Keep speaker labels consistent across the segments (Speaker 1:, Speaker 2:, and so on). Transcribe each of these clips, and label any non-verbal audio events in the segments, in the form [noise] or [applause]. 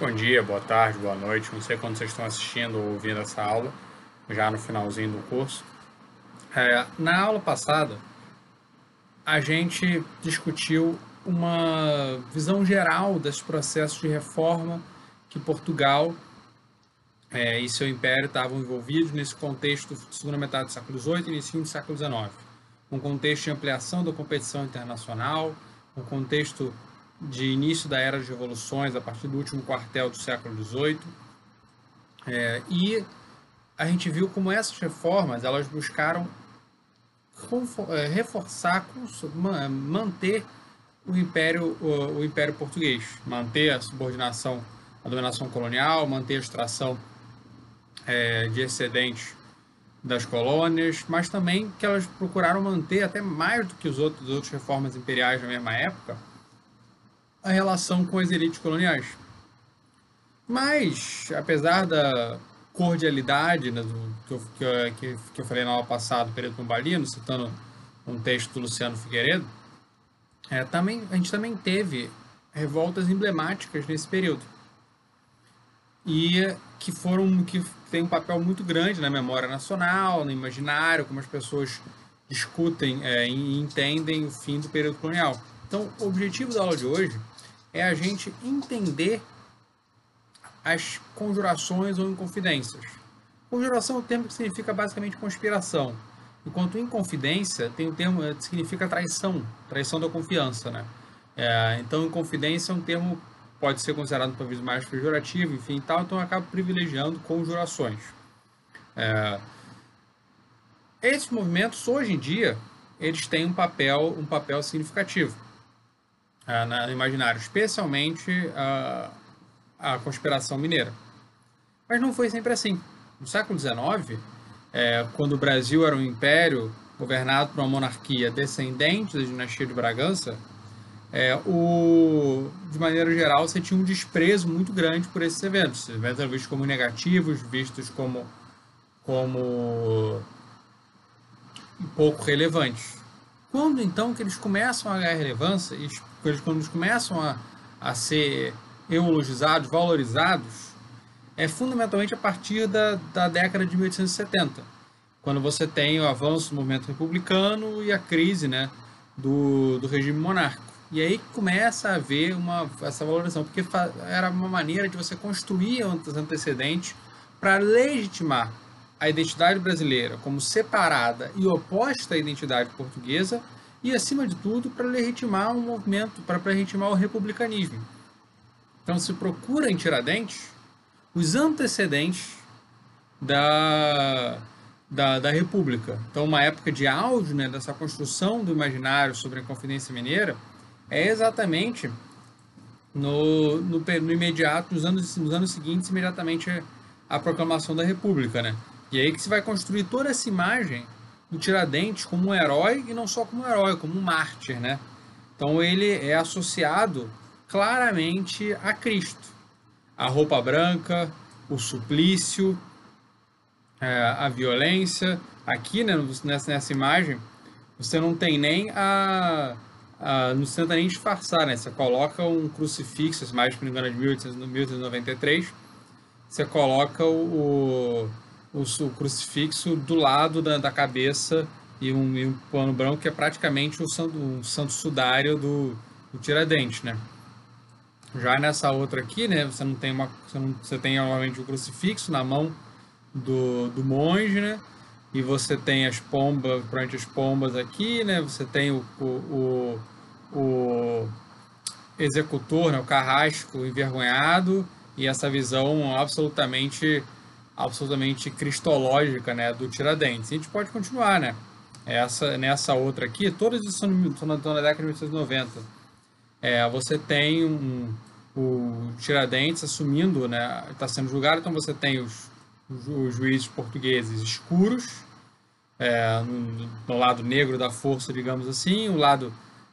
Speaker 1: Bom dia, boa tarde, boa noite. Não sei quando vocês estão assistindo ou ouvindo essa aula, já no finalzinho do curso. É, na aula passada, a gente discutiu uma visão geral dos processos de reforma que Portugal é, e seu império estavam envolvidos nesse contexto da segunda metade do século XVIII e início do século XIX. Um contexto de ampliação da competição internacional, um contexto de início da era de revoluções a partir do último quartel do século XVIII. É, e a gente viu como essas reformas elas buscaram é, reforçar, manter o império, o, o, império português, manter a subordinação à dominação colonial, manter a extração é, de excedentes das colônias, mas também que elas procuraram manter até mais do que os outros, as outras reformas imperiais da mesma época, a relação com as elites coloniais. Mas, apesar da cordialidade né, do, que, eu, que, que, eu falei na aula passada, período Pombalino, citando um texto do Luciano Figueiredo, é, também, a gente também teve revoltas emblemáticas nesse período. E que foram que tem um papel muito grande na memória nacional, no imaginário, como as pessoas discutem é, e entendem o fim do período colonial. Então, o objetivo da aula de hoje é a gente entender as conjurações ou inconfidências. Conjuração é o termo que significa basicamente conspiração, enquanto inconfidência tem o termo que significa traição, traição da confiança, né? É, então, inconfidência é um termo pode ser considerado talvez mais pejorativo, enfim, e tal, então eu acabo privilegiando conjurações. É, esses movimentos hoje em dia eles têm um papel um papel significativo uh, no imaginário, especialmente uh, a conspiração mineira. Mas não foi sempre assim. No século XIX, é, quando o Brasil era um império governado por uma monarquia descendente da dinastia de Bragança, é, o, de maneira geral, você tinha um desprezo muito grande por esses eventos. Esses eventos eram vistos como negativos, vistos como, como pouco relevantes. Quando então que eles começam a ganhar relevância, e quando eles começam a, a ser eulogizados, valorizados, é fundamentalmente a partir da, da década de 1870, quando você tem o avanço do movimento republicano e a crise né, do, do regime monárquico. E aí começa a haver uma, essa valorização, porque era uma maneira de você construir os antecedentes para legitimar a identidade brasileira como separada e oposta à identidade portuguesa e, acima de tudo, para legitimar um movimento, para legitimar o republicanismo. Então se procura em Tiradentes os antecedentes da, da, da República. Então, uma época de auge né, dessa construção do imaginário sobre a Confidência Mineira é exatamente no, no, no imediato, nos anos, nos anos seguintes, imediatamente à proclamação da República. Né? E aí que se vai construir toda essa imagem do Tiradentes como um herói e não só como um herói, como um mártir, né? Então ele é associado claramente a Cristo. A roupa branca, o suplício, é, a violência. Aqui, né, nessa, nessa imagem, você não tem nem a, a não tenta nem disfarçar, né? Você coloca um crucifixo, essa imagem, se não me engano, é de 1893, você coloca o, o, o crucifixo do lado da, da cabeça e um, e um, pano branco que é praticamente o santo, santo sudário do, do Tiradentes, né? Já nessa outra aqui, né, você não tem uma, você, não, você tem normalmente o crucifixo na mão do, do monge, né? E você tem as pombas, durante as pombas aqui, né? Você tem o, o, o, o executor, né, o carrasco envergonhado e essa visão absolutamente absolutamente cristológica né, do Tiradentes. a gente pode continuar, né? Essa, nessa outra aqui, todas estão na, na década de 1990. É, você tem um, o Tiradentes assumindo, né? Está sendo julgado, então você tem os, os juízes portugueses escuros, é, no, no, lado negro da força, digamos assim, o lado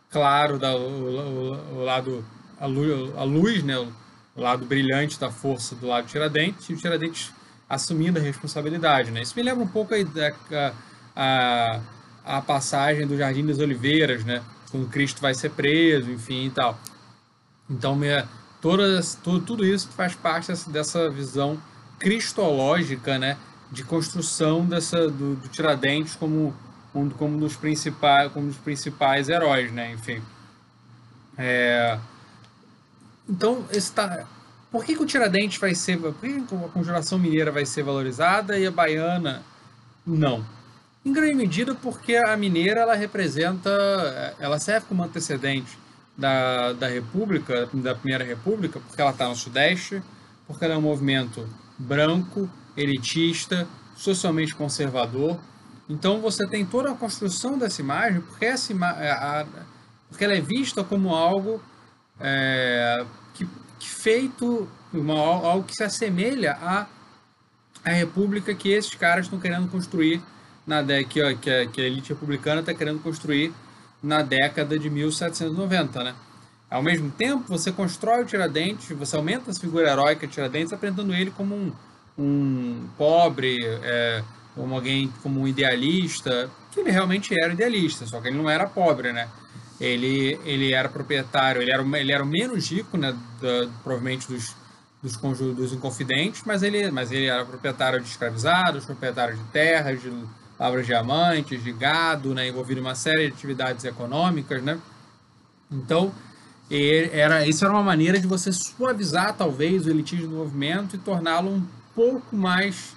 Speaker 1: claro, da, o, o, o lado a luz, a luz, né? O lado brilhante da força do lado Tiradentes, e o Tiradentes assumindo a responsabilidade. Né? Isso me lembra um pouco a, a, a, passagem do Jardim das Oliveiras, né? quando Cristo vai ser preso, enfim e tal. Então, me, todas, tudo, tudo isso faz parte dessa, visão cristológica, né, de construção dessa do, do Tiradentes como um, como um dos principais como um dos principais heróis, né, enfim. É, então, esse tá, por que, que o Tiradentes vai ser, por que a conjuração mineira vai ser valorizada e a baiana não? Em grande medida porque a mineira ela representa, ela serve como antecedente da, da República, da Primeira República, porque ela está no Sudeste, porque ela é um movimento branco, elitista, socialmente conservador. Então você tem toda a construção dessa imagem, porque, essa ima a, porque ela é vista como algo é, que, que, feito, uma, algo que se assemelha à, à república que esses caras estão querendo construir, na que, que, a, que a elite republicana está querendo construir na década de 1790, né? Ao mesmo tempo, você constrói o Tiradentes, você aumenta a figura heróica de Tiradentes, apresentando ele como um, um pobre, é, como alguém, como um idealista, que ele realmente era idealista, só que ele não era pobre, né? Ele, ele era proprietário, ele era, ele era o menos rico, né, da, provavelmente dos, dos, dos inconfidentes, mas ele, mas ele era proprietário de escravizados, proprietário de terras, de lavras de diamantes, de gado, né, envolvido em uma série de atividades econômicas, né? Então, era, isso era uma maneira de você suavizar talvez o elitismo do movimento e torná-lo um pouco mais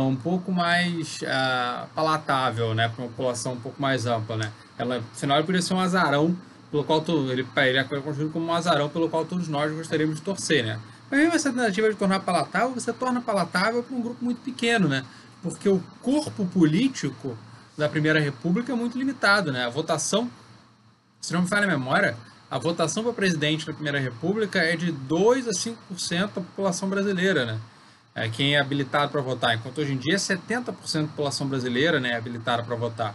Speaker 1: um pouco mais uh, palatável, né, para uma população um pouco mais ampla, né? Ela, afinal, ele poderia ser um azarão pelo qual ele, ele é construído como um azarão pelo qual todos nós gostaríamos de torcer, né? Mas mesmo essa tentativa de tornar palatável, você torna palatável para um grupo muito pequeno, né? Porque o corpo político da Primeira República é muito limitado, né? A votação, se não me falha a memória, a votação para presidente da Primeira República é de 2 a 5% da população brasileira, né? É quem é habilitado para votar, enquanto hoje em dia 70% da população brasileira né, é habilitada para votar.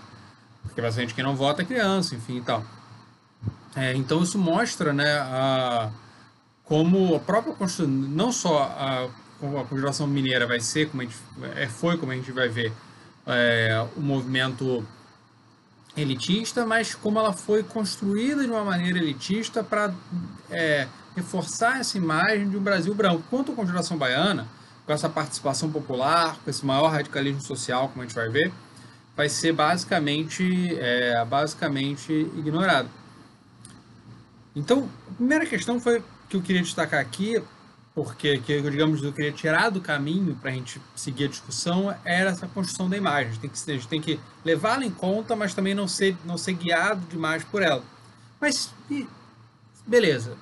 Speaker 1: Porque bastante quem não vota é criança, enfim e tal. É, então isso mostra né, a, como a própria Constituição, não só a, a Conjuração Mineira vai ser, como a gente, é, foi como a gente vai ver, é, o movimento elitista, mas como ela foi construída de uma maneira elitista para é, reforçar essa imagem de um Brasil branco. Quanto à Conjuração Baiana, com essa participação popular, com esse maior radicalismo social, como a gente vai ver, vai ser basicamente, é, basicamente ignorado. Então, a primeira questão foi que eu queria destacar aqui porque que digamos eu queria tirar do caminho para a gente seguir a discussão era essa construção da imagem. A gente tem que, tem que levá-la em conta, mas também não ser, não ser guiado demais por ela. Mas, beleza.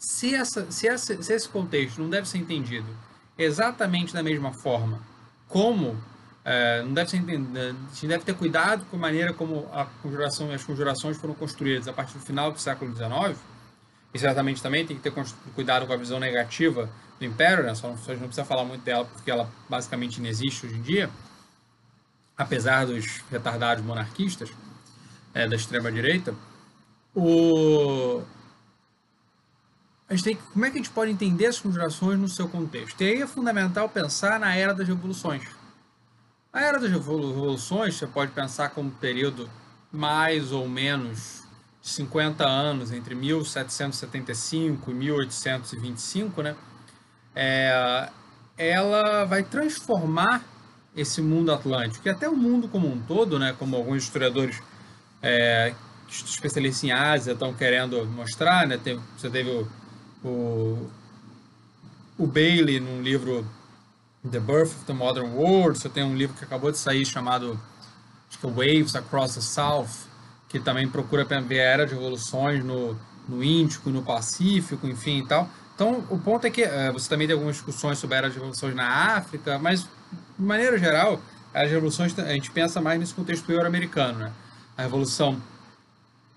Speaker 1: Se, essa, se, essa, se esse contexto não deve ser entendido exatamente da mesma forma como é, não deve ser entendido, a gente deve ter cuidado com a maneira como a conjuração, as conjurações foram construídas a partir do final do século XIX, e certamente também tem que ter cuidado com a visão negativa do Império, né? Só não, a gente não precisa falar muito dela porque ela basicamente não existe hoje em dia, apesar dos retardados monarquistas é, da extrema-direita. O... A gente tem, como é que a gente pode entender as conjurações no seu contexto? E aí é fundamental pensar na Era das Revoluções. A Era das Revoluções você pode pensar como um período mais ou menos 50 anos, entre 1775 e 1825, né, é, ela vai transformar esse mundo atlântico, e até o mundo como um todo, né, como alguns historiadores é, especialistas em Ásia estão querendo mostrar, né, você teve o, o, o Bailey num livro The Birth of the Modern World, você tem um livro que acabou de sair chamado acho que é Waves Across the South, que também procura ver a era de revoluções no, no Índico, no Pacífico, enfim e tal. Então, o ponto é que uh, você também tem algumas discussões sobre a era de revoluções na África, mas, de maneira geral, as revoluções, a gente pensa mais nesse contexto euro-americano, né? A revolução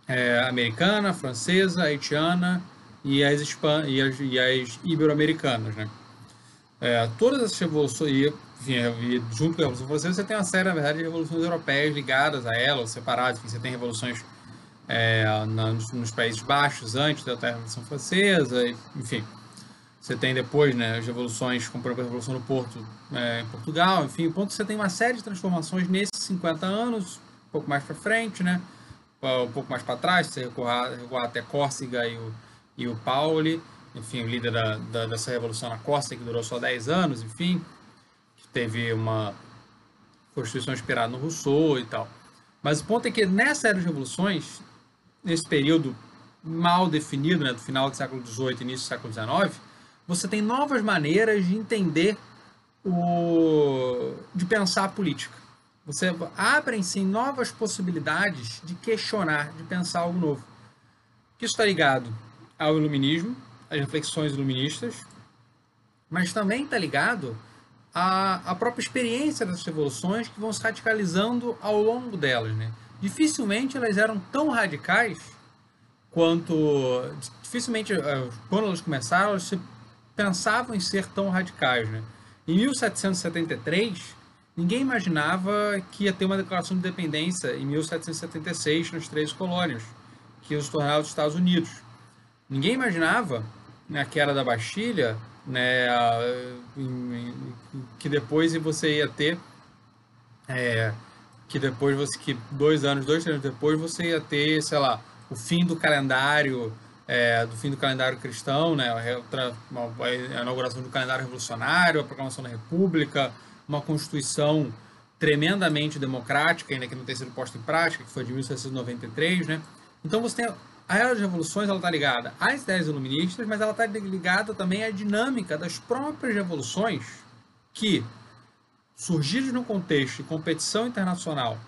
Speaker 1: é, americana, francesa, haitiana e as, e as, e as ibero-americanas, né? É, todas essas revoluções, enfim, e junto com a Revolução Francesa, você tem uma série, na verdade, de revoluções europeias ligadas a ela, ou separadas. Enfim, você tem revoluções é, na, nos, nos, Países Baixos antes da Revolução Francesa, enfim. Você tem depois né, as revoluções, como por exemplo a Revolução do Porto é, em Portugal, enfim. O ponto é você tem uma série de transformações nesses 50 anos, um pouco mais para frente, né, um pouco mais para trás, você recuar, recuar até Córcega e o, e o Pauli, enfim, o líder da, da, dessa revolução na Costa, que durou só 10 anos, enfim, que teve uma Constituição inspirada no Rousseau e tal. Mas o ponto é que nessa era de revoluções, nesse período mal definido, né, do final do século XVIII e início do século XIX, você tem novas maneiras de entender o de pensar a política. Você abrem-se novas possibilidades de questionar, de pensar algo novo. Isso está ligado ao iluminismo, às reflexões iluministas, mas também está ligado à, à própria experiência dessas revoluções que vão se radicalizando ao longo delas. Né? Dificilmente elas eram tão radicais quanto. Dificilmente, eh, quando elas começaram, elas se pensavam em ser tão radicais. Né? Em 1773, ninguém imaginava que ia ter uma declaração de independência em 1776 nas três colônias, que os tornaram os Estados Unidos. Ninguém imaginava, na queda da Bastilha, né, que depois você ia ter, é, que depois você, que dois anos, dois anos depois você ia ter, sei lá, o fim do calendário é, do fim do calendário cristão, né, a inauguração do calendário revolucionário, a proclamação da República, uma Constituição tremendamente democrática, ainda que não tenha sido posta em prática, que foi de 1793, né? Então você tem a era das revoluções, está ligada às ideias iluministas, mas ela está ligada também à dinâmica das próprias revoluções que, surgidas no contexto de competição internacional,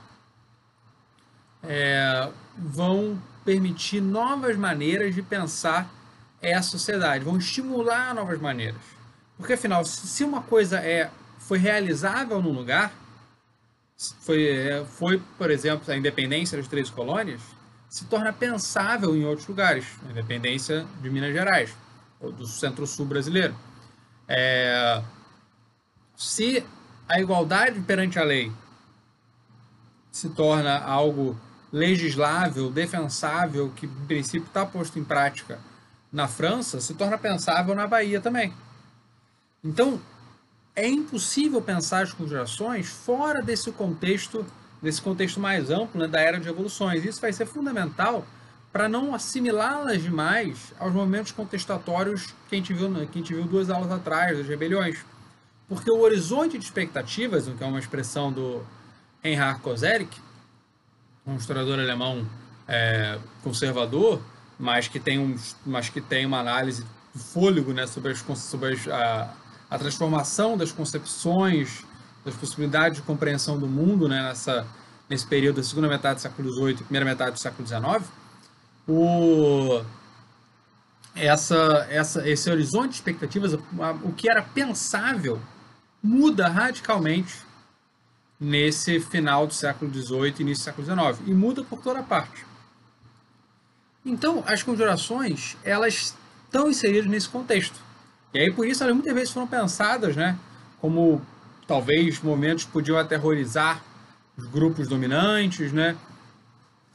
Speaker 1: é, vão permitir novas maneiras de pensar essa sociedade, vão estimular novas maneiras. Porque afinal, se uma coisa é foi realizável num lugar, foi, é, foi por exemplo, a independência das três colônias, se torna pensável em outros lugares, independência de Minas Gerais, ou do centro-sul brasileiro. É, se a igualdade perante a lei se torna algo legislável, defensável, que em princípio está posto em prática na França, se torna pensável na Bahia também. Então, é impossível pensar as conjurações fora desse contexto, desse contexto mais amplo né, da era de evoluções. Isso vai ser fundamental para não assimilá-las demais aos momentos contestatórios que a, gente viu, que a gente viu duas aulas atrás, das rebeliões. Porque o horizonte de expectativas, que é uma expressão do Reinhard Koselleck, um historiador alemão é, conservador, mas que tem, um, mas que tem uma análise fôlego né, sobre, as, sobre as, a, a, transformação das concepções, das possibilidades de compreensão do mundo né, nessa, nesse período da segunda metade do século XVIII e primeira metade do século XIX, o, essa, essa, esse horizonte de expectativas, o que era pensável, muda radicalmente nesse final do século XVIII e início do século XIX, e muda por toda parte. Então, as conjurações, elas estão inseridas nesse contexto. E aí, por isso, elas muitas vezes foram pensadas né, como, talvez, momentos podiam aterrorizar os grupos dominantes, né,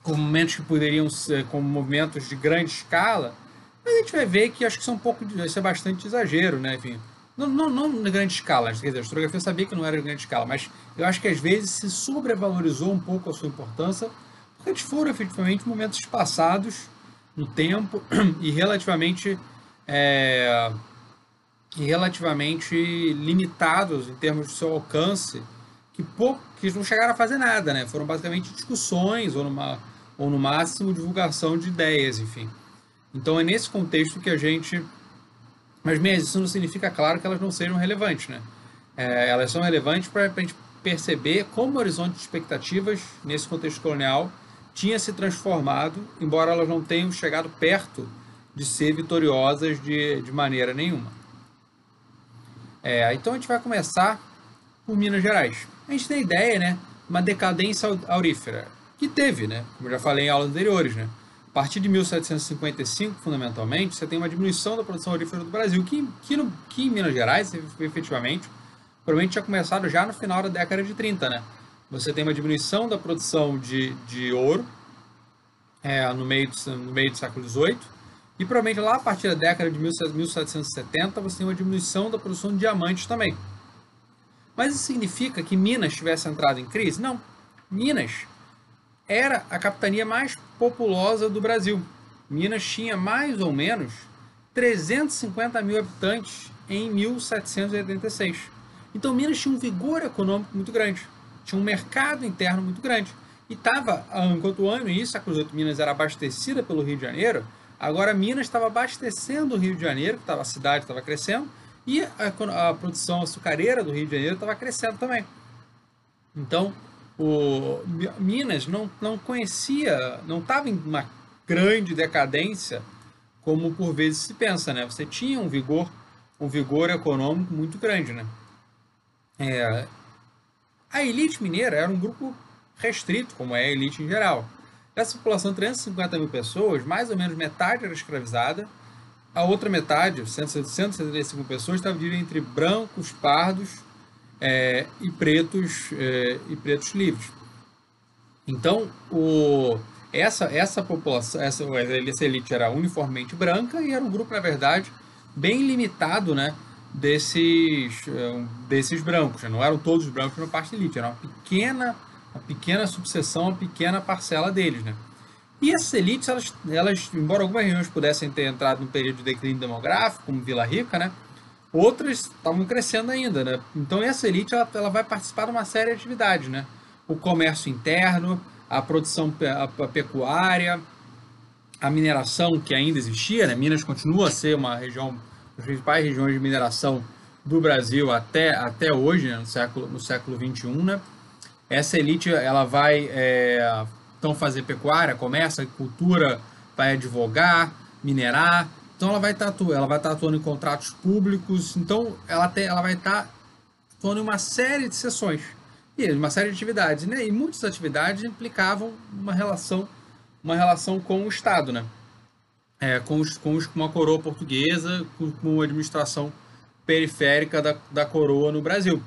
Speaker 1: como momentos que poderiam ser como movimentos de grande escala, mas a gente vai ver que acho que são um pouco, vai ser bastante exagero, né, enfim, não, não, não na grande escala, quer dizer, a historiografia sabia que não era grande escala, mas eu acho que às vezes se sobrevalorizou um pouco a sua importância, porque eles foram efetivamente momentos passados no tempo [clears throat] e relativamente, é, relativamente limitados em termos de seu alcance, que, pouco, que não chegaram a fazer nada, né? Foram basicamente discussões ou, numa, ou no máximo divulgação de ideias, enfim. Então é nesse contexto que a gente mas mesmo isso não significa, claro, que elas não sejam relevantes, né? É, elas são relevantes para a gente perceber como o horizonte de expectativas nesse contexto colonial tinha se transformado, embora elas não tenham chegado perto de ser vitoriosas de, de maneira nenhuma. É, então a gente vai começar por Minas Gerais. A gente tem ideia, né? Uma decadência aurífera, que teve, né? Como já falei em aulas anteriores, né? A partir de 1755, fundamentalmente, você tem uma diminuição da produção aurífera do Brasil, que, que, no, que em Minas Gerais, efetivamente, provavelmente tinha começado já no final da década de 30, né? Você tem uma diminuição da produção de, de ouro é, no, meio do, no meio do século XVIII, e provavelmente lá a partir da década de 1770 você tem uma diminuição da produção de diamantes também. Mas isso significa que Minas tivesse entrado em crise? Não. Minas era a capitania mais populosa do Brasil. Minas tinha mais ou menos 350 mil habitantes em 1786. Então Minas tinha um vigor econômico muito grande, tinha um mercado interno muito grande. E estava, enquanto o ano isso, a Cruz Minas era abastecida pelo Rio de Janeiro, agora Minas estava abastecendo o Rio de Janeiro, que tava, a cidade estava crescendo, e a, a, produção açucareira do Rio de Janeiro estava crescendo também. Então, o Minas não, não conhecia, não estava em uma grande decadência como por vezes se pensa, né? Você tinha um vigor, um vigor econômico muito grande, né? É, a elite mineira era um grupo restrito, como é a elite em geral. Dessa população de 350 mil pessoas, mais ou menos metade era escravizada, a outra metade, 175 pessoas, estava dividida entre brancos, pardos é, e pretos é, e pretos livres. Então, o, essa, essa população, essa, essa elite era uniformemente branca e era um grupo, na verdade, bem limitado, né? Desses, é, desses brancos. Não eram todos brancos na parte elite, era uma pequena, uma pequena subseção, uma pequena parcela deles, né? E essas elites, elas, elas, embora algumas regiões pudessem ter entrado num período de declínio demográfico, como Vila Rica, né? Outras estavam crescendo ainda, né? Então essa elite ela, ela vai participar de uma série de atividades, né? O comércio interno, a produção pecuária, a mineração que ainda existia, né? Minas continua a ser uma região, das principais regiões de mineração do Brasil até, até hoje, né? no século no século 21, né? Essa elite ela vai é, então fazer pecuária, comércio, agricultura, vai advogar, minerar. Então ela vai estar tá ela vai estar tá atuando em contratos públicos. Então ela tem, ela vai estar tá atuando em uma série de sessões e uma série de atividades, né? E muitas atividades implicavam uma relação, uma relação com o Estado, né? É, com, os, com, os, com uma coroa portuguesa, com, com a administração periférica da, da coroa no Brasil.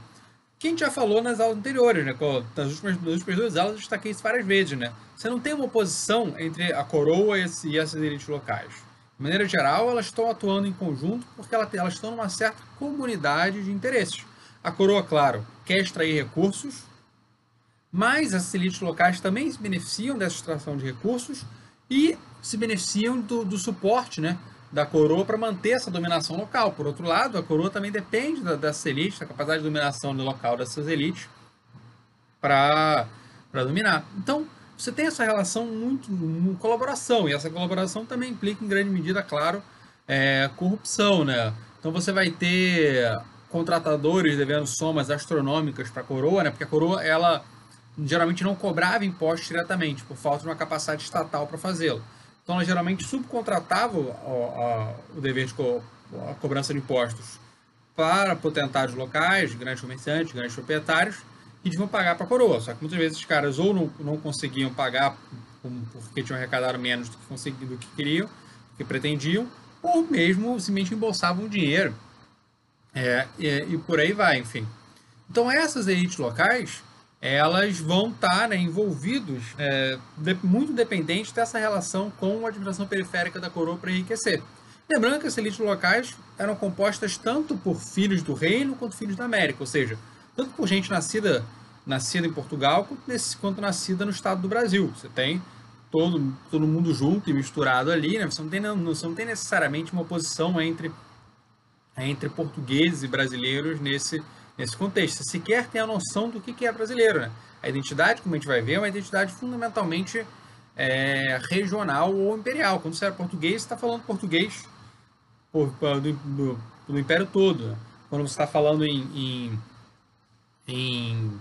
Speaker 1: Que a gente já falou nas aulas anteriores, né? Nas últimas, nas últimas duas aulas eu destaquei isso várias vezes, né? Você não tem uma oposição entre a coroa e, esse, e essas elites locais. De maneira geral, elas estão atuando em conjunto porque elas, elas estão numa certa comunidade de interesses. A coroa, claro, quer extrair recursos, mas as elites locais também se beneficiam dessa extração de recursos e se beneficiam do, do suporte né, da coroa para manter essa dominação local. Por outro lado, a coroa também depende da, dessa elite, da capacidade de dominação local dessas elites para dominar. Então, você tem essa relação muito, muito colaboração, e essa colaboração também implica, em grande medida, claro, é, corrupção. Né? Então, você vai ter contratadores devendo somas astronômicas para a coroa, né? Porque a coroa ela geralmente não cobrava impostos diretamente por falta de uma capacidade estatal para fazê-lo. Então ela geralmente subcontratava o, o, dever de co, a cobrança de impostos para potentados locais, grandes comerciantes, grandes proprietários, e deviam pagar para a coroa. Só que muitas vezes os caras ou não, não conseguiam pagar porque tinham arrecadado menos do que, do que queriam, do que pretendiam, ou mesmo simplesmente embolsavam o dinheiro é, e, e, por aí vai, enfim. Então essas elites locais, elas vão estar tá, né, envolvidos, é, de, muito dependentes dessa relação com a administração periférica da coroa para enriquecer. Lembrando que essas elites locais eram compostas tanto por filhos do reino quanto filhos da América, ou seja, tanto por gente nascida, nascida em Portugal quanto, nesse, quanto nascida no estado do Brasil. Você tem todo, todo mundo junto e misturado ali, né? você, não tem, não, você não tem necessariamente uma oposição entre entre portugueses e brasileiros nesse, nesse contexto. Sequer tem a noção do que é brasileiro. Né? A identidade, como a gente vai ver, é uma identidade fundamentalmente é, regional ou imperial. Quando você é português, você está falando português por, do, do, do, Império todo. Né? Quando você está falando em, em, em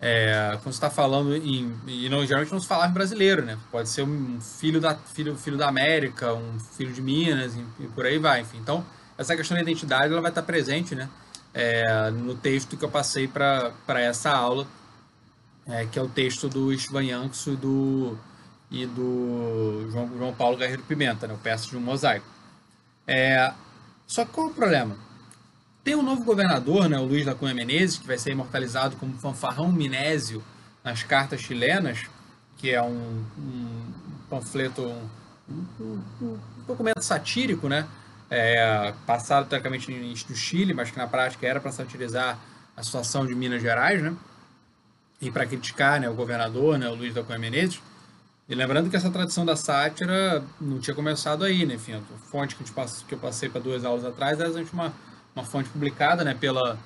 Speaker 1: é, quando está falando em. E não, geralmente não se falava em brasileiro, né? Pode ser um filho da, filho, filho da América, um filho de Minas, e, e por aí vai. Enfim. Então, essa questão da identidade ela vai estar presente né, é, no texto que eu passei para essa aula, é, que é o texto do Ivan Yankso e do, e do João, João Paulo Guerreiro Pimenta, né, o peça de um mosaico. É, só que qual é o problema? Tem um novo governador, né, o Luiz da Cunha Menezes, que vai ser imortalizado como fanfarrão minésio nas cartas chilenas, que é um, um panfleto, um, um, um documento satírico, né, é, passado teoricamente no Chile, mas que na prática era para satirizar a situação de Minas Gerais, né? E para criticar né, o governador, né, o Luiz da Cunha Menezes. E lembrando que essa tradição da sátira não tinha começado aí, né? Enfim, a fonte que, que eu passei para duas aulas atrás era uma, uma fonte publicada, né? Pela,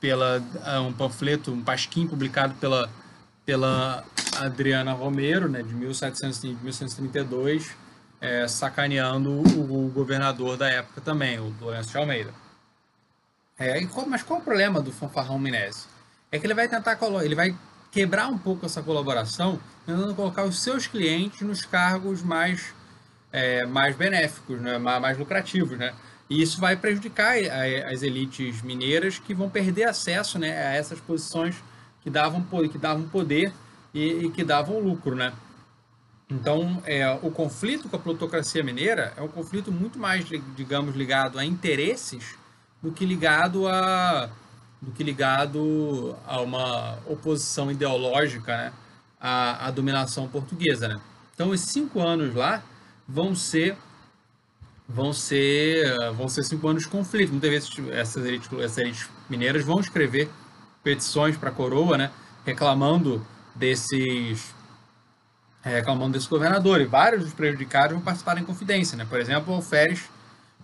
Speaker 1: pela um panfleto, um pasquim publicado pela, pela Adriana Romero, né? De 1700, 1732, é, sacaneando o, o, governador da época também, o Lourenço de Almeida. É, qual, mas qual é o problema do fanfarrão Minésio? É que ele vai tentar ele vai quebrar um pouco essa colaboração, tentando colocar os seus clientes nos cargos mais, é, mais benéficos, né? mais, mais lucrativos, né? E isso vai prejudicar as elites mineiras que vão perder acesso né, a essas posições que davam, que davam poder e, e que davam lucro, né? Então, é, o conflito com a plutocracia mineira é um conflito muito mais, digamos, ligado a interesses do que ligado a, do que ligado a uma oposição ideológica né, à, à dominação portuguesa. Né? Então, esses cinco anos lá vão ser vão ser vão ser cinco anos de conflito. Muitas vezes essas elites, essas elites mineiras vão escrever petições para a coroa, né, reclamando desses reclamando desse governador e vários dos prejudicados vão participar em confidência, né? Por exemplo, o Alferes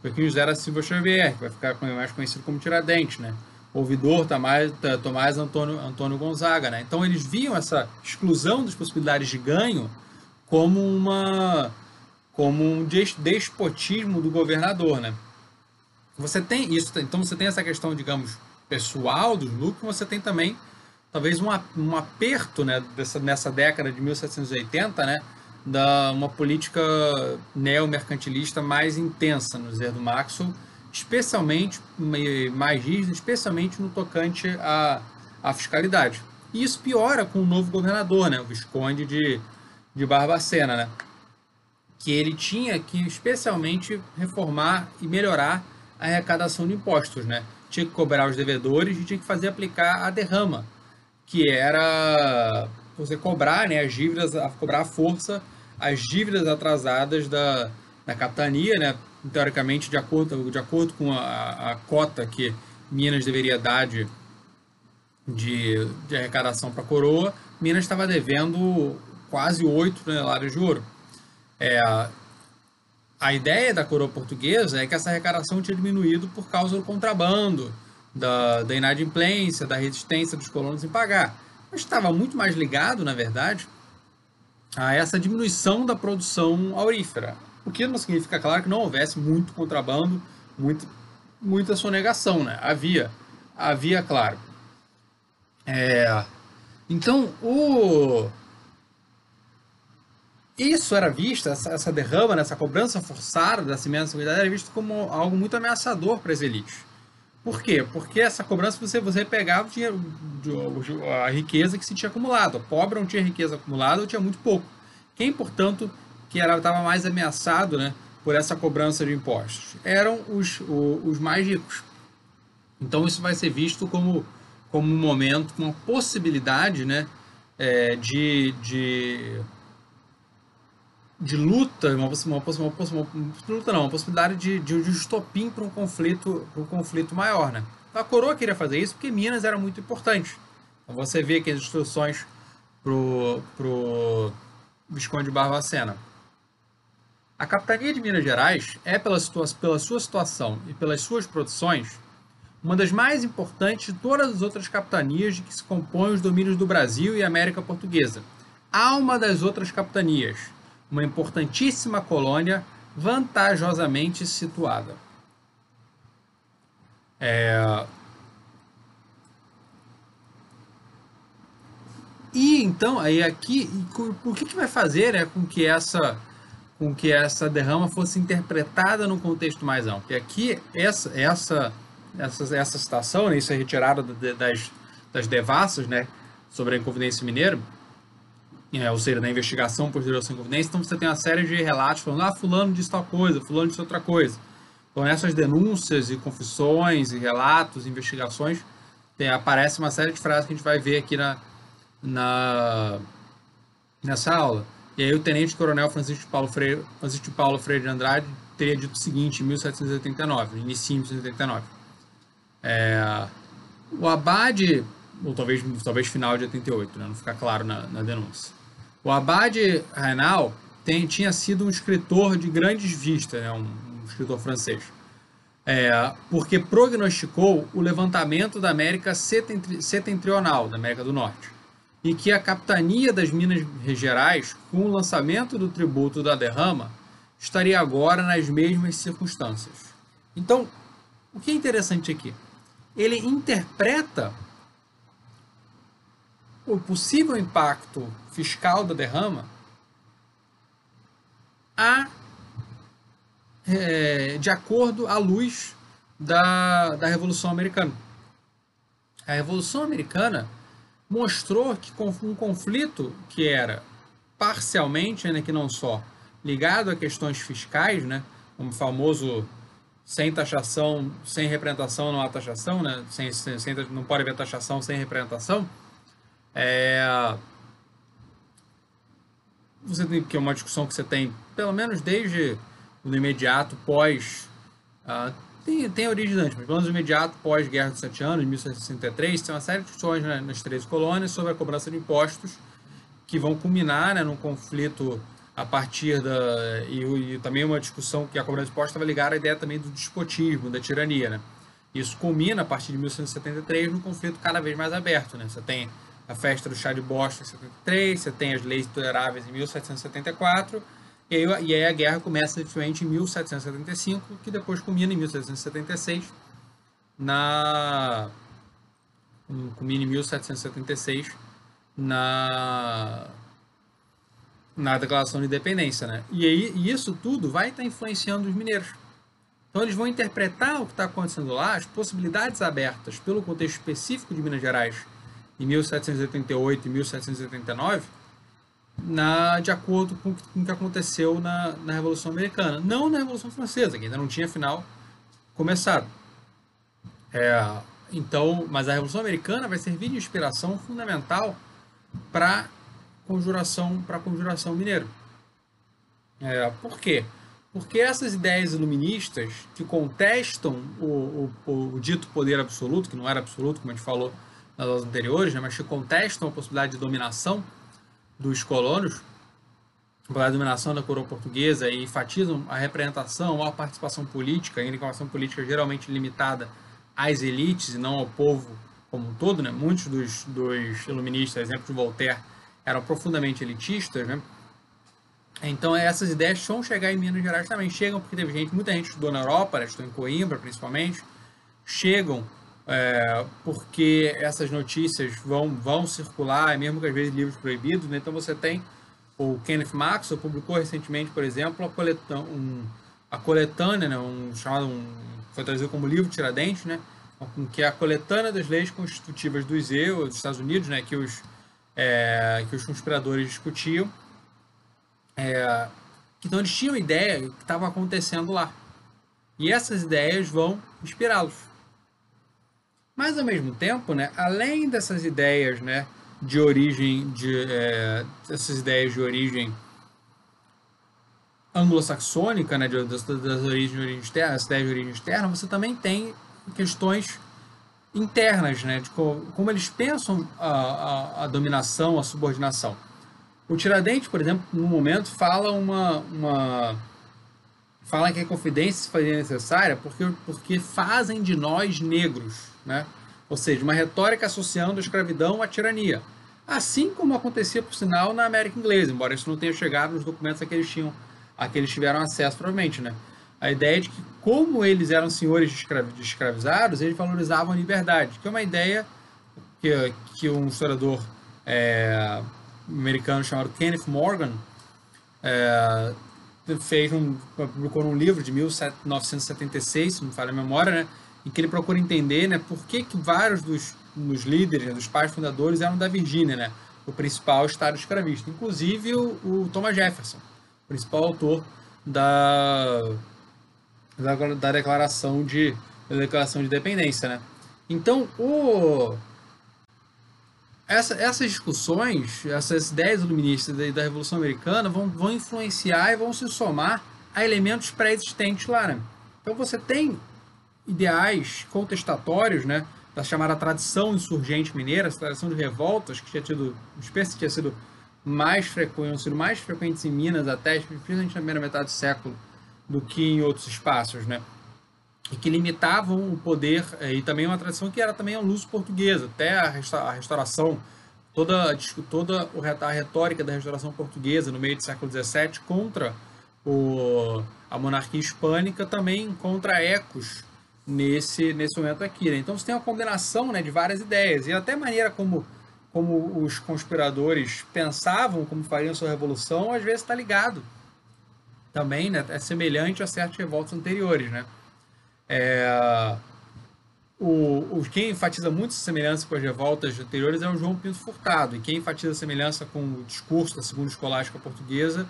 Speaker 1: Joaquim José da Silva Xavier, que vai ficar mais conhecido como Tiradentes, né? ouvidor Tomás, Tomás Antônio, Antônio Gonzaga. Né? Então eles viam essa exclusão das possibilidades de ganho como uma como um despotismo do governador, né? Você tem isso, então você tem essa questão, digamos, pessoal dos lucros, você tem também talvez um, um aperto, né, dessa, nessa década de 1780, né, da uma política neomercantilista mais intensa no Zé do Maxwell, especialmente mais rígida, especialmente no tocante à, à fiscalidade. E isso piora com o novo governador, né, o Visconde de, de Barbacena, né, que ele tinha que especialmente reformar e melhorar a arrecadação de impostos, né? Tinha que cobrar os devedores e tinha que fazer aplicar a derrama, que era você cobrar, né, as dívidas, cobrar força as dívidas atrasadas da, da capitania, né, teoricamente de acordo, de acordo com a, a cota que Minas deveria dar de, de, de arrecadação para a coroa, Minas estava devendo quase 8 toneladas de ouro. É, a ideia da coroa portuguesa é que essa arrecadação tinha diminuído por causa do contrabando, da, da inadimplência, da resistência dos colonos em pagar. Mas estava muito mais ligado, na verdade, a essa diminuição da produção aurífera. O que não significa, claro, que não houvesse muito contrabando, muito, muita sonegação, né? Havia, havia, claro. É, então, o... Isso era visto, essa, derrama, essa cobrança forçada da cimentos era visto como algo muito ameaçador para as elites. Por quê? Porque essa cobrança você, você pegava o dinheiro, a riqueza que se tinha acumulado. O pobre não tinha riqueza acumulada ou tinha muito pouco. Quem, portanto, que estava mais ameaçado né, por essa cobrança de impostos? Eram os, os, os mais ricos. Então isso vai ser visto como, como um momento, uma possibilidade né, é, de, de de luta, uma, uma, uma, uma, uma possibilidade de, de, de estopim para um conflito, para um conflito maior, né? A coroa queria fazer isso porque Minas era muito importante. Então você vê que as instruções pro pro Visconde Barbacena. A capitania de Minas Gerais é pela, situa pela sua situação e pelas suas produções uma das mais importantes de todas as outras capitanias de que se compõem os domínios do Brasil e América Portuguesa. Alma das outras capitanias, uma importantíssima colônia vantajosamente situada. É... E então, aí aqui, o que, que vai fazer né, com que essa com que essa derrama fosse interpretada num contexto mais amplo? Porque aqui, essa, essa, essa, essa citação, né, isso é retirado das, das devassas né, sobre a Inconfidência Mineira, é, ou seja, da investigação por geração inconfidência, então você tem uma série de relatos falando, ah, fulano disse tal coisa, fulano disse outra coisa. Então nessas denúncias e confissões e relatos, investigações, tem, aparece uma série de frases que a gente vai ver aqui na, na nessa aula. E aí o tenente coronel Francisco Paulo Freire, Francisco de Paulo Freire de Andrade teria dito o seguinte em 1789, início de 1789. É, o abade, ou talvez, talvez final de 88, né, não fica claro na, na denúncia. O Abade Rainal tem, tinha sido um escritor de grandes vistas, né, um, um escritor francês, é, porque prognosticou o levantamento da América setentrional, da América do Norte, e que a capitania das Minas Gerais, com o lançamento do tributo da derrama, estaria agora nas mesmas circunstâncias. Então, o que é interessante aqui? Ele interpreta o possível impacto fiscal da derrama a, é, de acordo à luz da, da Revolução Americana. A Revolução Americana mostrou que um conflito que era parcialmente, ainda que não só, ligado a questões fiscais, né, como o famoso sem taxação, sem representação não há taxação, né, sem, sem, sem não pode haver taxação sem representação, é, você tem que é uma discussão que você tem, pelo menos desde o imediato pós. Uh, tem, tem origem antes, mas pelo menos no imediato pós-Guerra dos Sete Anos, 1763, tem uma série de discussões né, nas três colônias sobre a cobrança de impostos que vão culminar né, num conflito a partir da. E, e, também uma discussão que a cobrança de impostos estava ligada à ideia também do despotismo, da tirania. Né? Isso culmina a partir de 1773 num conflito cada vez mais aberto. Né? Você tem a festa do chá de Boston em 73, você tem as leis toleráveis em 1774, e aí, e aí a guerra começa definitivamente em 1775, que depois culmina em 1776, na... culmina em 1776, na na declaração de independência, né? E aí e isso tudo vai estar influenciando os mineiros. Então eles vão interpretar o que está acontecendo lá, as possibilidades abertas pelo contexto específico de Minas Gerais em 1788 e 1789, na, de acordo com, com o que aconteceu na, na Revolução Americana. Não na Revolução Francesa, que ainda não tinha, afinal, começado. É, então, mas a Revolução Americana vai servir de inspiração fundamental para conjuração para conjuração mineira. É, por quê? Porque essas ideias iluministas que contestam o, o, o, dito poder absoluto, que não era absoluto, como a gente falou nas aulas anteriores, né, mas que contestam a possibilidade de dominação dos colonos, a dominação da coroa portuguesa e enfatizam a representação, a participação política, ainda que uma ação política geralmente limitada às elites e não ao povo como um todo. Né? Muitos dos, dos iluministas, exemplo de Voltaire, eram profundamente elitistas. Né? Então essas ideias vão chegar em Minas Gerais também. Chegam porque teve gente, muita gente estudou na Europa, estudou em Coimbra principalmente, chegam é, porque essas notícias vão, vão circular, mesmo que às vezes livros proibidos, né? então você tem o Kenneth Maxwell publicou recentemente, por exemplo, a, coletânea, um, a coletânea, né? um, chamado, um, foi traduzido como livro Tiradentes, né? que é a coletânea das leis constitutivas dos EU, dos Estados Unidos, né? que, os, é, que os conspiradores discutiam. É, então eles tinham ideia do que estava acontecendo lá. E essas ideias vão inspirá-los. Mas ao mesmo tempo, né, além dessas ideias, né, de origem de é, essas ideias de origem anglo-saxônica, né, das, das origens de origem externa, as ideias de origem externa, você também tem questões internas, né, de como, como eles pensam a, a, a, dominação, a subordinação. O Tiradentes, por exemplo, no momento fala uma, uma fala que a confidência se fazia necessária porque, porque fazem de nós negros né? ou seja, uma retórica associando a escravidão à tirania. Assim como acontecia, por sinal, na América Inglesa, embora isso não tenha chegado nos documentos a que eles, tinham, a que eles tiveram acesso, provavelmente. Né? A ideia de que, como eles eram senhores de, de escravizados, eles valorizavam a liberdade, que é uma ideia que, que um historiador é, americano chamado Kenneth Morgan é, fez um, publicou um livro de 1976, se não me falha a memória, né, em que ele procura entender né, por que, que vários dos, dos líderes, né, dos pais fundadores eram da Virgínia, né, o principal estado escravista, inclusive o, o Thomas Jefferson, principal autor da, da, da, declaração de da declaração de independência, né? Então, o, essa, essas discussões, essas ideias iluministas da, da Revolução Americana vão, vão influenciar e vão se somar a elementos pré-existentes lá, né? Então você tem ideais contestatórios, né, da chamada tradição insurgente mineira, essa tradição de revoltas que tinha tido, espécie tinha sido mais frequentes, sido mais frequentes em Minas até, principalmente na primeira metade do século, do que em outros espaços, né? E que limitavam o poder, eh, e também uma tradição que era também a luz portuguesa, até a restauração, toda, toda a retórica da restauração portuguesa no meio do século XVII contra o, a monarquia hispânica também encontra ecos nesse, nesse momento aqui. Né? Então você tem uma combinação né, de várias ideias, e até a maneira como como os conspiradores pensavam como fariam sua revolução, às vezes está ligado também, né? É semelhante a certas revoltas anteriores, né? É, o, o, quem enfatiza muito essa semelhança com as revoltas anteriores é o João Pinto Furtado, e quem enfatiza a semelhança com o discurso da Segunda Escolástica Portuguesa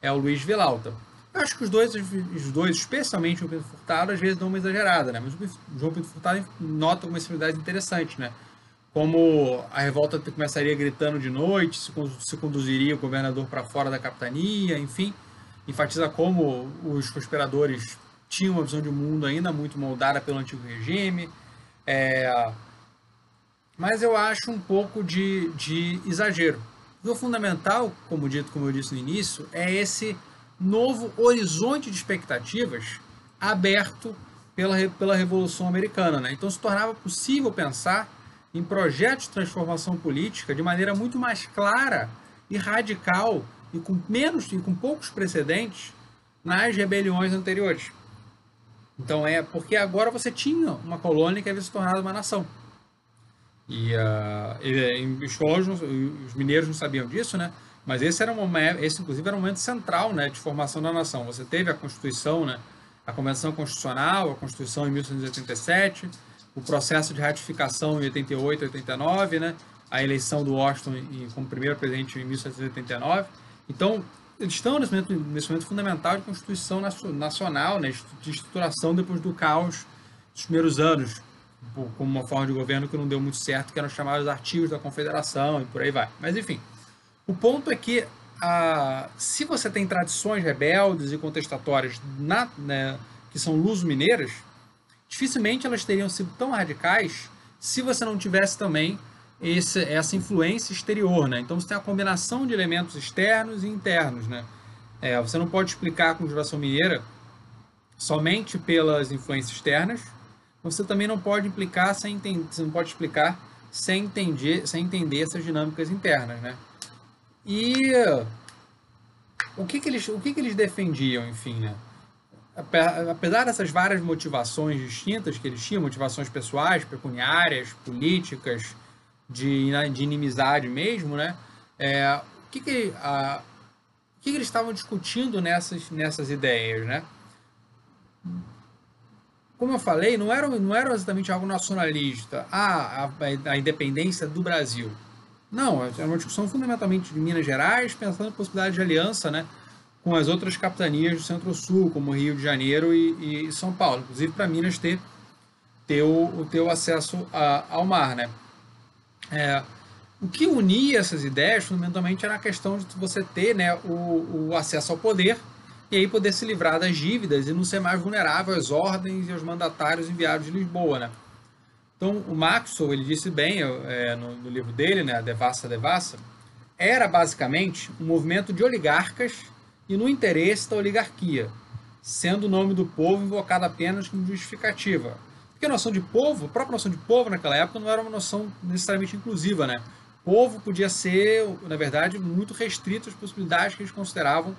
Speaker 1: é o Luiz Vilauta. Acho que os dois, os dois, especialmente o Pinto Furtado, às vezes dão uma exagerada, né? Mas o João Pinto Furtado nota uma similaridade interessante, né? como a revolta começaria gritando de noite, se, se conduziria o governador para fora da capitania, enfim, enfatiza como os conspiradores tinham uma visão de mundo ainda muito moldada pelo antigo regime. É, mas eu acho um pouco de, de exagero. O fundamental, como dito, como eu disse no início, é esse novo horizonte de expectativas aberto pela, pela Revolução Americana. Né? Então se tornava possível pensar em projetos de transformação política de maneira muito mais clara e radical e com menos e com poucos precedentes nas rebeliões anteriores. Então é porque agora você tinha uma colônia que havia se tornado uma nação. E, uh, e os, os mineiros não sabiam disso, né? Mas esse era um esse inclusive era um momento central, né, de formação da nação. Você teve a Constituição, né, a Convenção Constitucional, a Constituição em 1887, o processo de ratificação em 88, 89, né? a eleição do Washington como primeiro presidente em 1789. Então, eles estão nesse momento, nesse momento fundamental de constituição nacional, né? de estruturação depois do caos dos primeiros anos, como uma forma de governo que não deu muito certo, que eram chamados artigos da confederação e por aí vai. Mas, enfim, o ponto é que se você tem tradições rebeldes e contestatórias na, né, que são luso-mineiras, dificilmente elas teriam sido tão radicais se você não tivesse também esse, essa influência exterior, né? Então você tem a combinação de elementos externos e internos, né? É, você não pode explicar a conjuração mineira somente pelas influências externas, você também não pode implicar sem entender, você não pode explicar sem entender, sem entender essas dinâmicas internas, né? E o que, que eles, o que, que eles defendiam, enfim, né? apesar dessas várias motivações distintas que eles tinham, motivações pessoais, pecuniárias, políticas, de, de inimizade mesmo, né? É, o que, que, a, o que, que eles estavam discutindo nessas, nessas ideias, né? Como eu falei, não era, não era exatamente algo nacionalista, ah, a, a independência do Brasil. Não, era uma discussão fundamentalmente de Minas Gerais, pensando em possibilidade de aliança, né? com as outras capitanias do Centro-Sul, como Rio de Janeiro e, e São Paulo, inclusive para Minas ter, ter o, o teu acesso a, ao mar. Né? É, o que unia essas ideias, fundamentalmente, era a questão de você ter né, o, o acesso ao poder e aí poder se livrar das dívidas e não ser mais vulnerável às ordens e aos mandatários enviados de Lisboa. Né? Então, o Maxwell, ele disse bem é, no, no, livro dele, né, Devassa Devassa, era basicamente um movimento de oligarcas e no interesse da oligarquia, sendo o nome do povo invocado apenas como justificativa. Porque a noção de povo, a própria noção de povo naquela época não era uma noção necessariamente inclusiva, né? Povo podia ser, na verdade, muito restrito às possibilidades que eles consideravam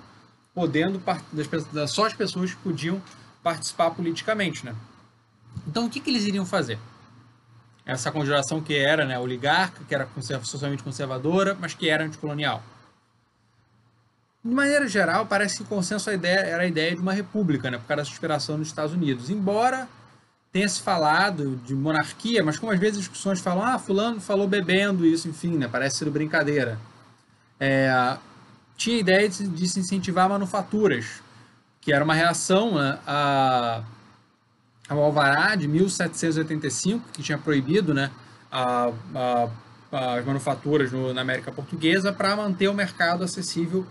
Speaker 1: podendo, das, só as pessoas que podiam participar politicamente, né? Então, o que, que eles iriam fazer? Essa conjuração que era né, oligarca, que era socialmente conservadora, mas que era anticolonial. De maneira geral, parece que o consenso a ideia, era a ideia de uma república, né, por causa da inspiração nos Estados Unidos. Embora tenha se falado de monarquia, mas como às vezes as discussões falam, ah, fulano falou bebendo isso, enfim, né, parece ser brincadeira. É, tinha a ideia de, de, se incentivar manufaturas, que era uma reação né, a, ao Alvará de 1785, que tinha proibido né, a, a, as manufaturas no, na América Portuguesa para manter o mercado acessível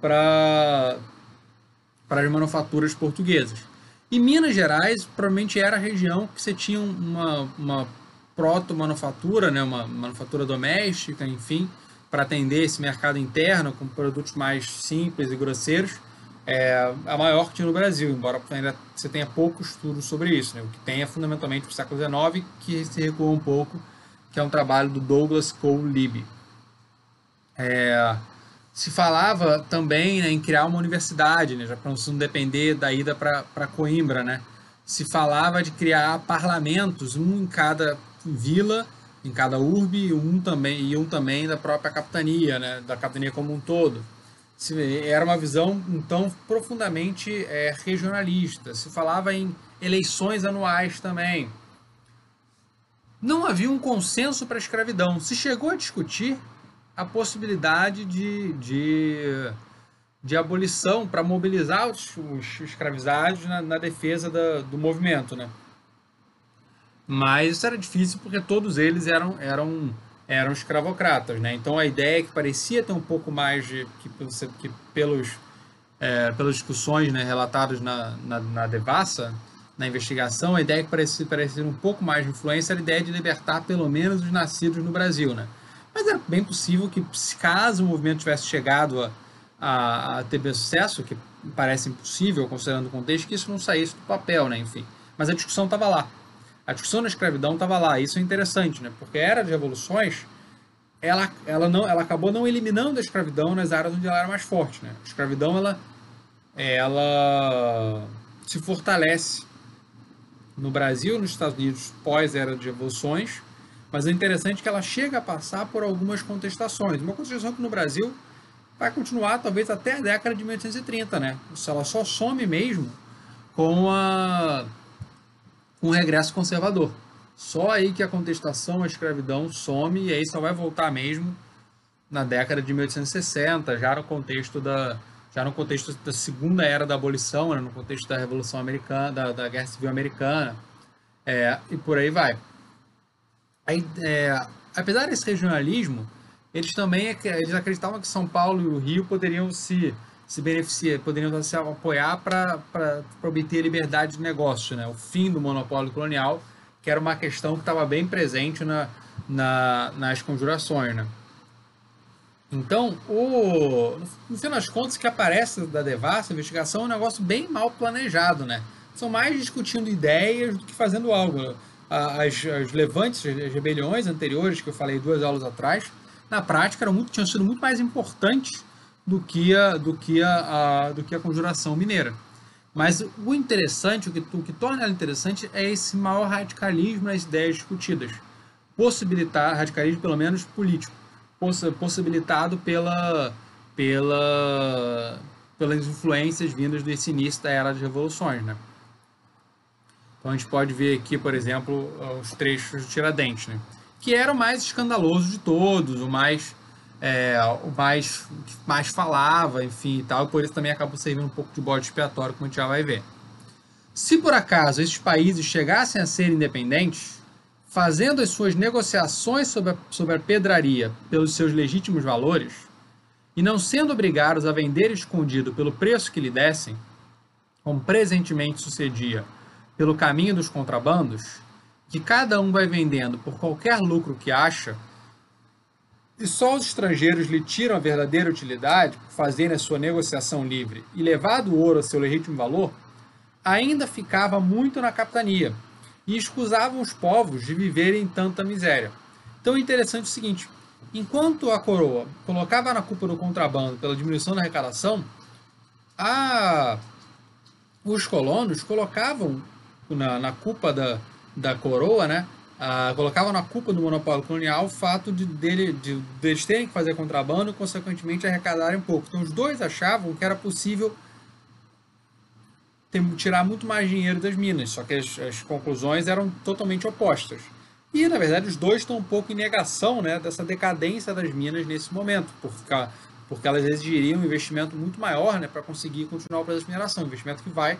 Speaker 1: para as manufaturas portuguesas. E Minas Gerais provavelmente era a região que você tinha uma, uma proto-manufatura, né, uma manufatura doméstica, enfim, para atender esse mercado interno com produtos mais simples e grosseiros é a maior que tinha no Brasil, embora ainda você tenha pouco estudo sobre isso. Né? O que tem é fundamentalmente o século XIX, que se recuou um pouco, que é um trabalho do Douglas Cole Libby. É, se falava também né, em criar uma universidade, né, já para não depender da ida para Coimbra. Né? Se falava de criar parlamentos, um em cada vila, em cada urbe, um também, e um também da própria capitania, né, da capitania como um todo. Era uma visão, então, profundamente é, regionalista. Se falava em eleições anuais também. Não havia um consenso para a escravidão. Se chegou a discutir a possibilidade de, de, de abolição para mobilizar os, os escravizados na, na defesa da, do movimento, né? Mas isso era difícil porque todos eles eram, eram, eram escravocratas, né? Então a ideia é que parecia ter um pouco mais de que, que pelos é, pelas discussões né, relatadas na, na, na Devassa, na investigação, a ideia que parecia, parecia um pouco mais de influência era a ideia de libertar pelo menos os nascidos no Brasil, né? Mas era bem possível que, caso o movimento tivesse chegado a, a, a ter sucesso, que parece impossível, considerando o contexto, que isso não saísse do papel, né? Enfim. Mas a discussão estava lá. A discussão da escravidão estava lá. Isso é interessante, né? Porque a era de revoluções, ela, ela, não, ela acabou não eliminando a escravidão nas áreas onde ela era mais forte, né? A escravidão, ela, ela se fortalece no Brasil, nos Estados Unidos, pós-era de revoluções, mas é interessante que ela chega a passar por algumas contestações. Uma contestação que no Brasil vai continuar talvez até a década de 1830, né? Ela só some mesmo com a o regresso conservador. Só aí que a contestação à escravidão some e aí só vai voltar mesmo na década de 1860, já no contexto da já no contexto da segunda era da abolição, né? no contexto da revolução americana, da, da guerra civil americana, é, e por aí vai. Aí, é, apesar desse regionalismo, eles também eles acreditavam que São Paulo e o Rio poderiam se, se beneficiar, poderiam se apoiar para obter liberdade de negócio, né? o fim do monopólio colonial, que era uma questão que estava bem presente na, na, nas conjurações. Né? Então, o, no fim das contas, o que aparece da Devassa, a investigação, é um negócio bem mal planejado. Né? São mais discutindo ideias do que fazendo algo as, as levantes, as rebeliões anteriores que eu falei duas aulas atrás, na prática eram muito, tinham sido muito mais importantes do que a, do que a, a do que a conjuração mineira. Mas o interessante, o que, o que torna ela interessante é esse maior radicalismo nas ideias discutidas. Possibilitar, radicalismo pelo menos político, possibilitado pela, pela, pelas influências vindas desse início da era das revoluções, né? Então a gente pode ver aqui, por exemplo, os trechos de Tiradentes, né? que era o mais escandaloso de todos, o mais é, o mais mais falava, enfim e tal, e por isso também acabou servindo um pouco de bode expiatório, como a gente já vai ver. Se por acaso esses países chegassem a ser independentes, fazendo as suas negociações sobre a, sobre a pedraria pelos seus legítimos valores, e não sendo obrigados a vender escondido pelo preço que lhe dessem, como presentemente sucedia pelo caminho dos contrabandos, que cada um vai vendendo por qualquer lucro que acha, e só os estrangeiros lhe tiram a verdadeira utilidade por fazerem a sua negociação livre e levado o ouro a seu legítimo valor, ainda ficava muito na capitania e escusavam os povos de viverem em tanta miséria. Então é interessante o seguinte: enquanto a coroa colocava na culpa do contrabando pela diminuição da arrecadação, a... os colonos colocavam na, na culpa da, da coroa, né? Ah, colocavam na culpa do monopólio colonial o fato de, dele, de, de eles terem que fazer contrabando e, consequentemente, arrecadarem um pouco. Então, os dois achavam que era possível ter, tirar muito mais dinheiro das minas, só que as, as, conclusões eram totalmente opostas. E, na verdade, os dois estão um pouco em negação né, dessa decadência das minas nesse momento, porque, porque elas exigiriam um investimento muito maior né, para conseguir continuar o processo de mineração, um investimento que vai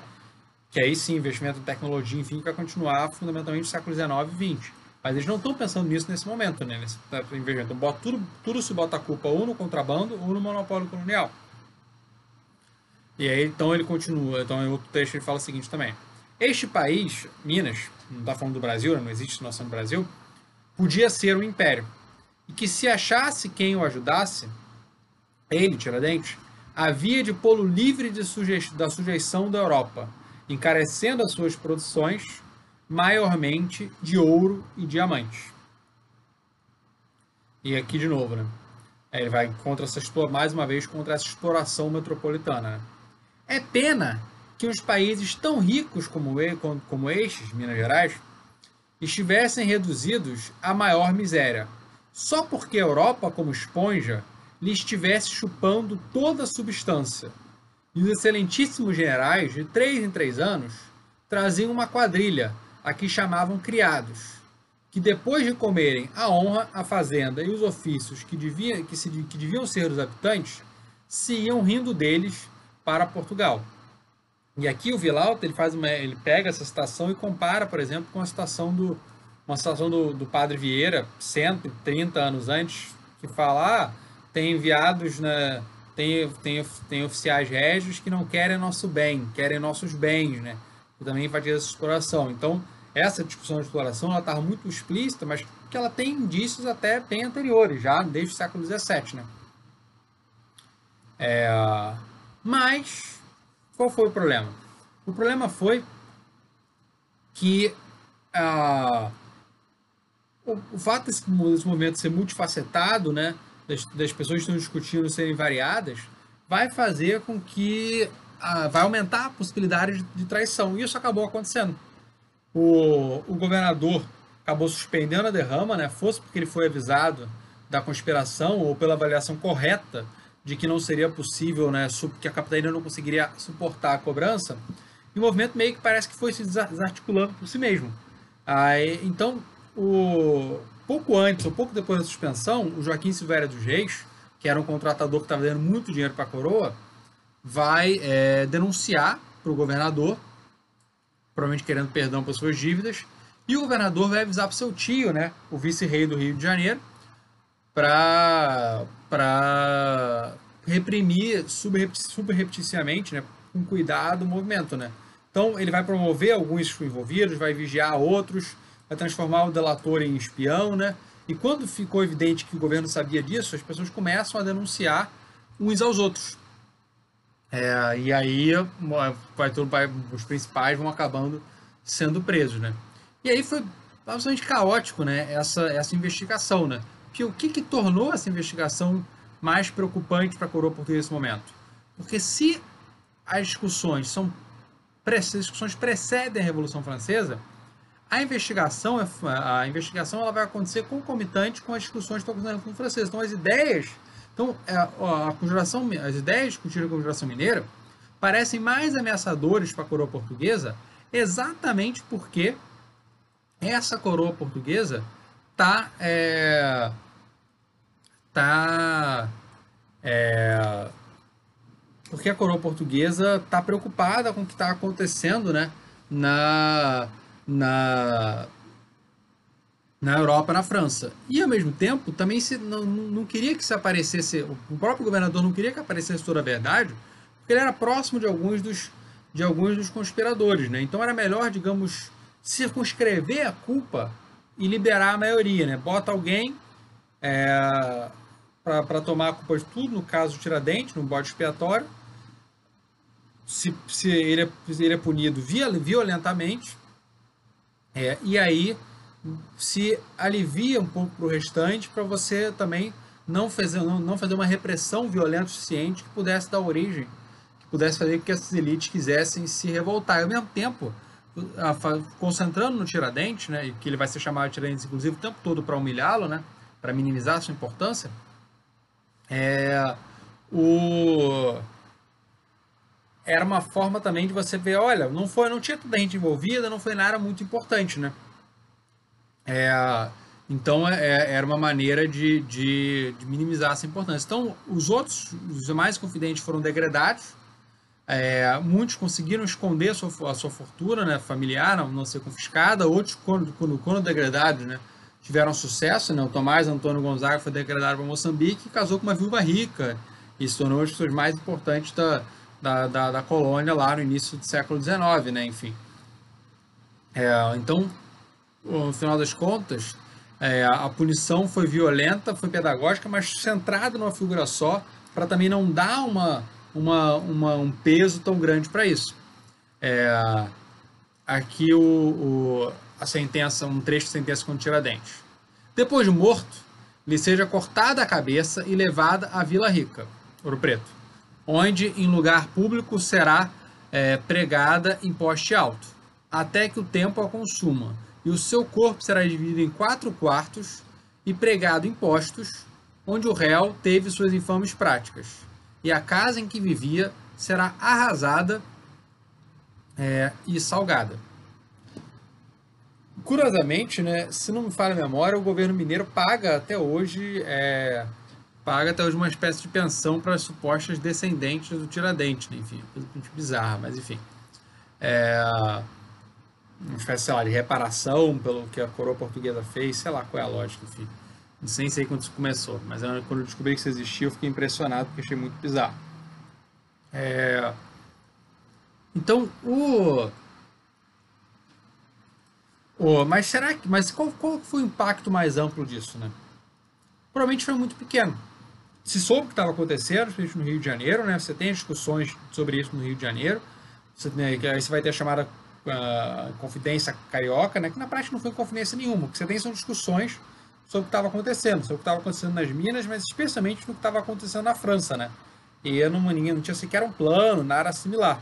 Speaker 1: que aí sim, investimento em tecnologia, enfim, vai continuar fundamentalmente no século XIX e XX. Mas eles não estão pensando nisso nesse momento, né? Nesse investimento. Então, bota, tudo, tudo se bota a culpa ou no contrabando ou no monopólio colonial. E aí, então, ele continua. Então, em outro trecho, ele fala o seguinte também. Este país, Minas, não está falando do Brasil, né? não existe noção do Brasil, podia ser um império. e que se achasse quem o ajudasse, ele, Tiradentes, havia de pô-lo livre de suje da sujeição da Europa, encarecendo as suas produções maiormente de ouro e diamantes. E aqui de novo, né? Ele vai contra essa mais uma vez contra essa exploração metropolitana. Né? É pena que os países tão ricos como, como estes, Minas Gerais, estivessem reduzidos à maior miséria, só porque a Europa, como esponja, lhe estivesse chupando toda a substância. E os excelentíssimos generais, de três em três anos, traziam uma quadrilha, a que chamavam criados, que depois de comerem a honra, a fazenda e os ofícios que, devia, que, se, que deviam ser dos habitantes, se iam rindo deles para Portugal. E aqui o Vilauta ele faz uma, ele pega essa citação e compara, por exemplo, com a citação do uma citação do, do Padre Vieira, 130 anos antes, que fala: ah, tem enviados na tem, tem, tem oficiais régios que não querem nosso bem, querem nossos bens, né? E também enfatiza essa exploração. Então, essa discussão de exploração ela estava muito explícita, mas que ela tem indícios até bem anteriores, já desde o século XVII, né? É, mas qual foi o problema? O problema foi que uh, o, o, fato desse, desse movimento ser multifacetado, né, das, das pessoas que estão discutindo serem variadas, vai fazer com que uh, vai aumentar a possibilidade de, de traição. E isso acabou acontecendo o, o governador acabou suspendendo a derrama, né? Fosse porque ele foi avisado da conspiração ou pela avaliação correta de que não seria possível, né, que a capitania não conseguiria suportar a cobrança, e o movimento meio que parece que foi se desarticulando por si mesmo. Aí, então, o, pouco antes ou pouco depois da suspensão, o Joaquim Silveira dos Reis, que era um contratador que estava dando muito dinheiro para a coroa, vai é, denunciar para o governador provavelmente querendo perdão por suas dívidas. E o governador vai avisar para seu tio, né, o vice-rei do Rio de Janeiro, para reprimir subrepticiamente, né, com cuidado, o movimento. Né? Então, ele vai promover alguns envolvidos, vai vigiar outros, vai transformar o delator em espião. Né? E quando ficou evidente que o governo sabia disso, as pessoas começam a denunciar uns aos outros. É, e aí vai tudo, vai, os principais vão acabando sendo presos, né? E aí foi absolutamente caótico, né? Essa, essa investigação, né? O que, que tornou essa investigação mais preocupante para a coroa portuguesa nesse momento? Porque se as discussões são as discussões precedem a Revolução Francesa, a investigação, é, a investigação ela vai acontecer concomitante com as discussões que estão acontecendo Revolução Francesa. Então, as ideias então, é, a conjuração, as ideias discutidas com a conjuração mineira parecem mais ameaçadores para a coroa portuguesa exatamente porque essa coroa portuguesa está é, tá, é, porque a coroa portuguesa está preocupada com o que está acontecendo né, na, na na Europa, na França. E ao mesmo tempo, também se, não, não queria que se aparecesse, o próprio governador não queria que aparecesse toda a verdade, porque ele era próximo de alguns dos, de alguns dos conspiradores, né? Então era melhor, digamos, circunscrever a culpa e liberar a maioria, né? Bota alguém é, para tomar a culpa de tudo, no caso Tiradentes, no bode expiatório. Se, se ele, é, ele é punido violentamente, é, e aí se alivia um pouco para o restante para você também não fazer, não, não fazer uma repressão violenta o suficiente que pudesse dar origem, que pudesse fazer com que essas elites quisessem se revoltar. E ao mesmo tempo, concentrando no Tiradentes, né, que ele vai ser chamado de Tiradentes, inclusive, o tempo todo para humilhá-lo, né, para minimizar a sua importância, é, o, era uma forma também de você ver, olha, não foi, não tinha toda a gente envolvida, não foi nada muito importante, né? É, então é, é, era uma maneira de, de, de, minimizar essa importância. Então os outros, os mais confidentes foram degradados. É, muitos conseguiram esconder a sua, a sua fortuna né, familiar, não, não, ser confiscada. Outros, quando, quando, quando degradados, né, tiveram sucesso. Né? O Tomás Antônio Gonzaga foi degradado para Moçambique e casou com uma viúva rica. E se tornou uma das pessoas mais importantes da, da, da, da colônia lá no início do século XIX, né? enfim. É, então, no final das contas, É, a punição foi violenta, foi pedagógica, mas centrada numa figura só, para também não dar uma, uma, uma, um peso tão grande para isso. É, aqui o, o, a sentença, um trecho de sentença contra Tiradentes. Depois de morto, lhe seja cortada a cabeça e levada à Vila Rica, Ouro Preto, onde em lugar público será é, pregada em poste alto, até que o tempo a consuma, e o seu corpo será dividido em quatro quartos e pregado em postos, onde o réu teve suas infames práticas, e a casa em que vivia será arrasada é, e salgada. Curiosamente, né, se não me falha a memória, o governo mineiro paga até hoje é, paga até hoje uma espécie de pensão para as supostas descendentes do Tiradentes, né? enfim, coisa muito bizarra, mas enfim. É, uma espécie, sei lá, de reparação pelo que a coroa portuguesa fez, sei lá qual é a lógica, enfim. Não sei, sei quando isso começou, mas quando eu descobri que isso existia, eu fiquei impressionado porque achei muito bizarro. É... Então, o... o... Mas será que... Mas qual, qual foi o impacto mais amplo disso, né? Provavelmente foi muito pequeno. Se soube o que estava acontecendo, principalmente no Rio de Janeiro, né? Você tem discussões sobre isso no Rio de Janeiro. Você, né, aí você vai ter a chamada uh, confidência carioca, né? Que na prática não foi confidência nenhuma. O que você tem são discussões sobre o que estava acontecendo, sobre o que estava acontecendo nas Minas, mas especialmente no que estava acontecendo na França, né? E não, não tinha sequer um plano, nada similar.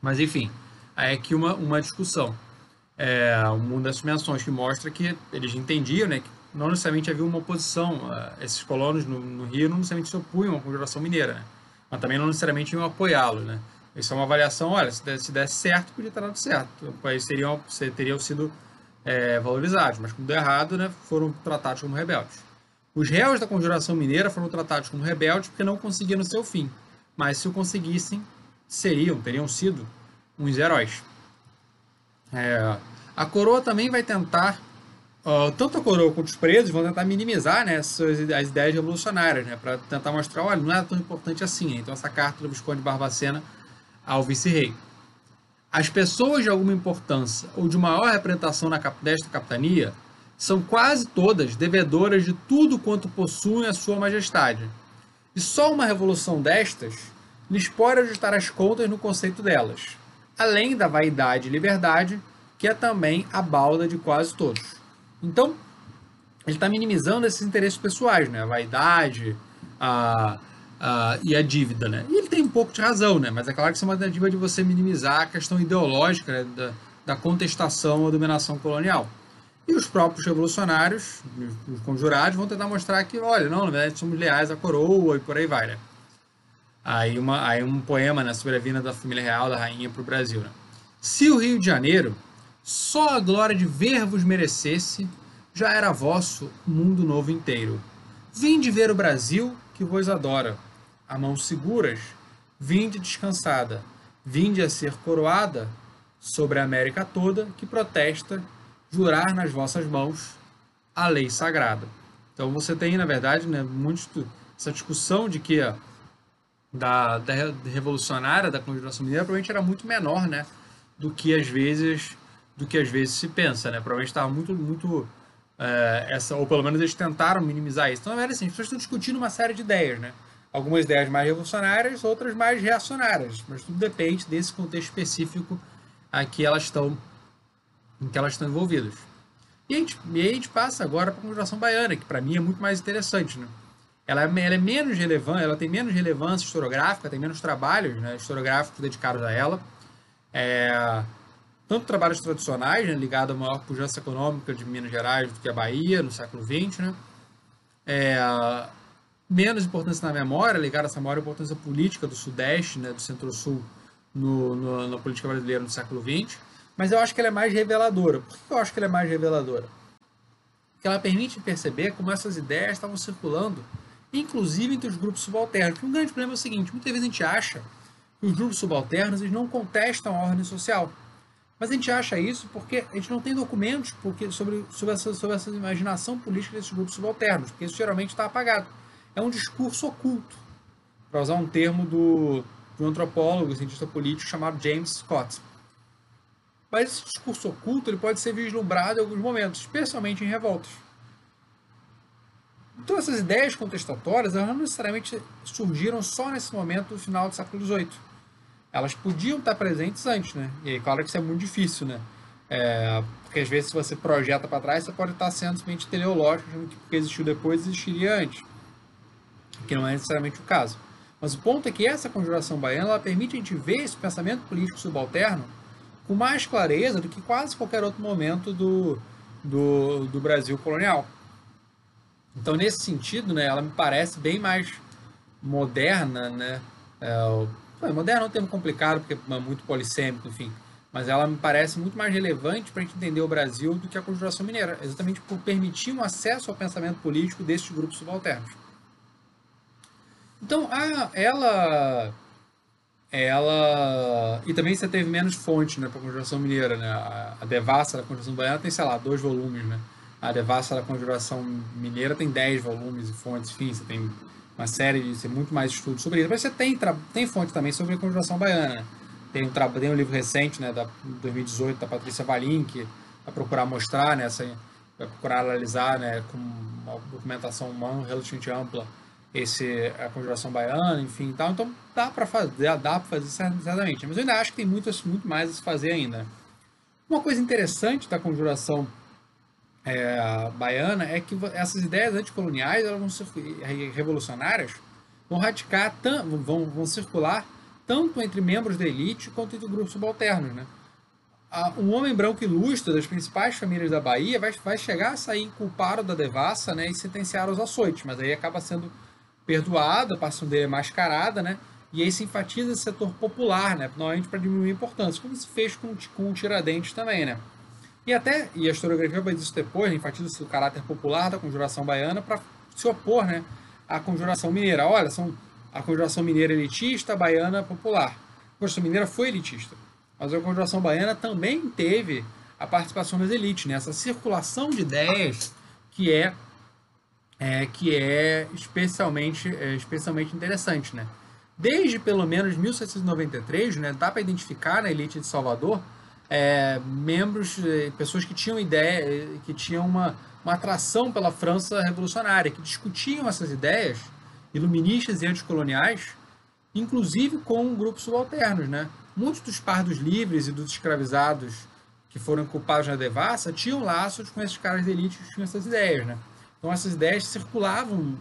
Speaker 1: Mas enfim, aí é que uma, uma discussão. É, uma das menções que mostra que eles entendiam, né? Que não necessariamente havia uma oposição. Esses colonos no, no, Rio não necessariamente se opunham à Confederação Mineira, né? Mas também não necessariamente iam apoiá-lo, né? Isso é uma avaliação, olha, se desse, se desse certo, podia ter dado certo. O país teriam, teriam sido é, valorizados, mas como deu errado, né, foram tratados como rebeldes. Os réus da Conjuração Mineira foram tratados como rebeldes porque não conseguiram seu fim, mas se o conseguissem, seriam, teriam sido uns heróis. É, a coroa também vai tentar, uh, tanto a coroa quanto os presos vão tentar minimizar né, as, as ideias revolucionárias, né, para tentar mostrar, olha, não é tão importante assim. Então essa carta do Visconde Barbacena ao vice-rei. As pessoas de alguma importância ou de maior representação na, desta capitania são quase todas devedoras de tudo quanto possuem a sua majestade. E só uma revolução destas lhes pode ajustar as contas no conceito delas, além da vaidade e liberdade, que é também a balda de quase todos. Então, ele está minimizando esses interesses pessoais, né? a vaidade, a, Uh, e a dívida, né? E ele tem um pouco de razão, né? Mas é claro que isso é uma tentativa de você minimizar a questão ideológica né? da, da, contestação à dominação colonial. E os próprios revolucionários, os conjurados, vão tentar mostrar que, olha, não, na verdade somos leais à coroa e por aí vai, né? Aí, uma, aí um poema né, sobre a vinda da família real, da rainha, para o Brasil. Né? Se o Rio de Janeiro só a glória de ver-vos merecesse, já era vosso o mundo novo inteiro. Vinde ver o Brasil que vos adora a mãos seguras, vinde descansada, vinde a ser coroada sobre a América toda, que protesta jurar nas vossas mãos a lei sagrada. Então você tem, na verdade, né, muito essa discussão de que da, da revolucionária da Conjuração Mineira provavelmente era muito menor, né, do que às vezes do que às vezes se pensa, né? Provavelmente estava muito muito é, essa ou pelo menos eles tentaram minimizar isso. Então, verdade, assim, as pessoas estão discutindo uma série de ideias, né? algumas ideias mais revolucionárias, outras mais reacionárias, mas tudo depende desse contexto específico a que elas estão, em que elas estão envolvidas. E a gente, e a gente passa agora para a Conjuração Baiana, que para mim é muito mais interessante. Né? Ela, é, ela é menos relevante, ela tem menos relevância historiográfica, tem menos trabalhos né, historiográficos dedicados a ela. É, tanto trabalhos tradicionais, né, ligados à maior pujança econômica de Minas Gerais do que a Bahia, no século XX, né? É, menos importância na memória, ligada a essa maior importância política do Sudeste, né, do Centro-Sul, no, no, na política brasileira no século XX, mas eu acho que ela é mais reveladora. Por que eu acho que ela é mais reveladora? Porque ela permite perceber como essas ideias estavam circulando, inclusive entre os grupos subalternos. Porque um grande problema é o seguinte, muitas vezes a gente acha que os grupos subalternos eles não contestam a ordem social. Mas a gente acha isso porque a gente não tem documentos porque, sobre, sobre, essa, sobre essa imaginação política desses grupos subalternos, porque isso geralmente está apagado é um discurso oculto, para usar um termo do, de um antropólogo, cientista político chamado James Scott. Mas esse discurso oculto ele pode ser vislumbrado em alguns momentos, especialmente em revoltas. Então essas ideias contestatórias elas não necessariamente surgiram só nesse momento do final do século XVIII. Elas podiam estar presentes antes, né? E aí, claro que isso é muito difícil, né? É, porque às vezes se você projeta para trás, você pode estar sendo simplesmente teleológico, que porque existiu depois existiria antes. Que não é necessariamente o caso. Mas o ponto é que essa conjuração baiana ela permite a gente ver esse pensamento político subalterno com mais clareza do que quase qualquer outro momento do, do, do Brasil colonial. Então, nesse sentido, né, ela me parece bem mais moderna, né? É, moderna é um termo complicado, porque é muito polissêmico, enfim. Mas ela me parece muito mais relevante para a gente entender o Brasil do que a Conjuração Mineira, exatamente por permitir um acesso ao pensamento político desses grupos subalternos. Então, a, ela ela e também você teve menos fonte né para a conjuração mineira né a, a devassa da conjuração baiana tem sei lá dois volumes né a devassa da conjuração mineira tem dez volumes e fontes enfim você tem uma série de tem muito mais estudos sobre isso mas você tem tem fonte também sobre a conjuração baiana tem um tem um livro recente né da 2018 da Patrícia Valim que vai procurar mostrar né vai procurar analisar né com uma documentação humana relativamente ampla esse a conjuração baiana, enfim, tal. Então dá para fazer, dá para fazer certamente. Mas eu ainda acho que tem muito, muito mais a se fazer ainda. Uma coisa interessante da conjuração é, baiana é que essas ideias anticoloniais, elas vão ser revolucionárias, vão radicar, vão, vão circular tanto entre membros da elite quanto entre grupos subalternos, né? um homem branco ilustre das principais famílias da Bahia vai, vai chegar a sair culpado da devassa né, e sentenciar os açoites, mas aí acaba sendo perdoado, a participação dele é mascarada, né? E aí se enfatiza esse setor popular, né? Normalmente para diminuir a importância, como se fez com, com o Tiradentes também, né? E até, e a historiografia dizer isso depois, né? enfatiza o caráter popular da conjuração baiana para se opor, né? À conjuração mineira. Olha, são a conjuração mineira elitista, a baiana popular. A conjuração mineira foi elitista, mas a conjuração baiana também teve a participação das elites, né? Essa circulação de ideias que é é, que é especialmente, é, especialmente interessante. Né? Desde pelo menos 1793, né, dá para identificar na elite de Salvador é, membros, é, pessoas que tinham ideia, é, que tinham uma, uma atração pela França revolucionária, que discutiam essas ideias iluministas e anticoloniais, inclusive com grupos subalternos. Né? Muitos dos pardos livres e dos escravizados que foram culpados na devassa tinham laços com esses caras de elite que tinham essas ideias. Né? Então essas ideias circulavam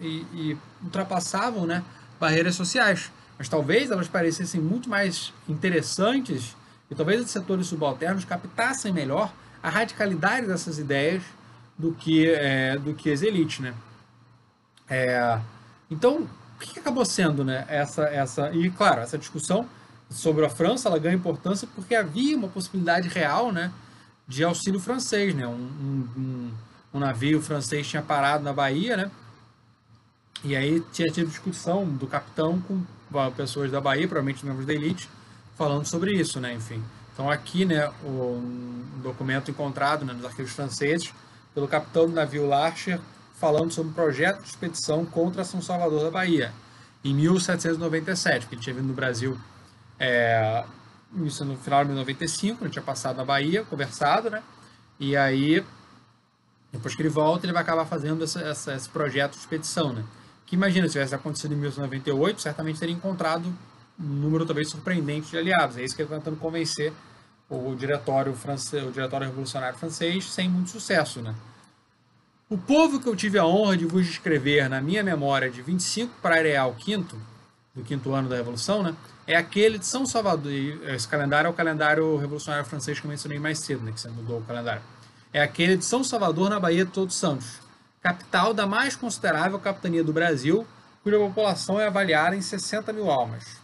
Speaker 1: e, e ultrapassavam né, barreiras sociais. Mas talvez elas parecessem muito mais interessantes e talvez os setores subalternos captassem melhor a radicalidade dessas ideias do que, é, do que as elites. Né? É, então, o que acabou sendo né, essa, essa... E, claro, essa discussão sobre a França ela ganha importância porque havia uma possibilidade real né, de auxílio francês. Né? Um, um, um navio francês tinha parado na Bahia, né? E aí tinha tido discussão do capitão com pessoas da Bahia, provavelmente membros da elite, falando sobre isso, né? Enfim. Então aqui, né, um documento encontrado né, nos arquivos franceses pelo capitão do navio Larcher falando sobre um projeto de expedição contra São Salvador da Bahia em 1797, que ele tinha vindo no Brasil é, isso no final de 1995, ele tinha passado na Bahia, conversado, né? E aí depois que ele volta, ele vai acabar fazendo essa, essa, esse projeto de expedição, né? Que imagina, se tivesse acontecido em 1998, certamente teria encontrado número talvez surpreendente de aliados. É isso que ele está tentando convencer o diretório francês, o diretório revolucionário francês, sem muito sucesso, né? O povo que eu tive a honra de vos descrever na minha memória de 25 para Areal V, do quinto ano da Revolução, né? É aquele de São Salvador. Esse calendário é o calendário revolucionário francês que eu mencionei mais cedo, né? Que você mudou o calendário é aquele de São Salvador, na Baía de Todos Santos, capital da mais considerável capitania do Brasil, cuja população é avaliada em 60 mil almas.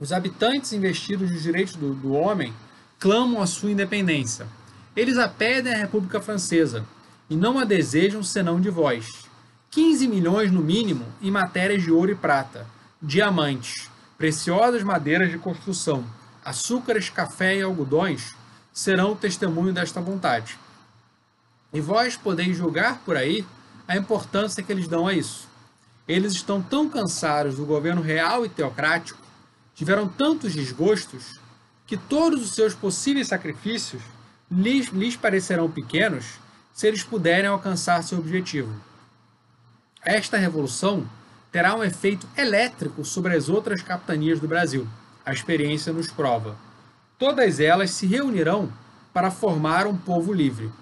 Speaker 1: Os habitantes investidos dos direitos do, do homem clamam a sua independência. Eles a pedem à República Francesa e não a desejam senão de vós. 15 milhões no mínimo em matérias de ouro e prata, diamantes, preciosas madeiras de construção, açúcares, café e algodões serão o testemunho desta vontade. E vós podeis julgar por aí a importância que eles dão a isso. Eles estão tão cansados do governo real e teocrático, tiveram tantos desgostos, que todos os seus possíveis sacrifícios lhes, lhes parecerão pequenos se eles puderem alcançar seu objetivo. Esta revolução terá um efeito elétrico sobre as outras capitanias do Brasil. A experiência nos prova. Todas elas se reunirão para formar um povo livre.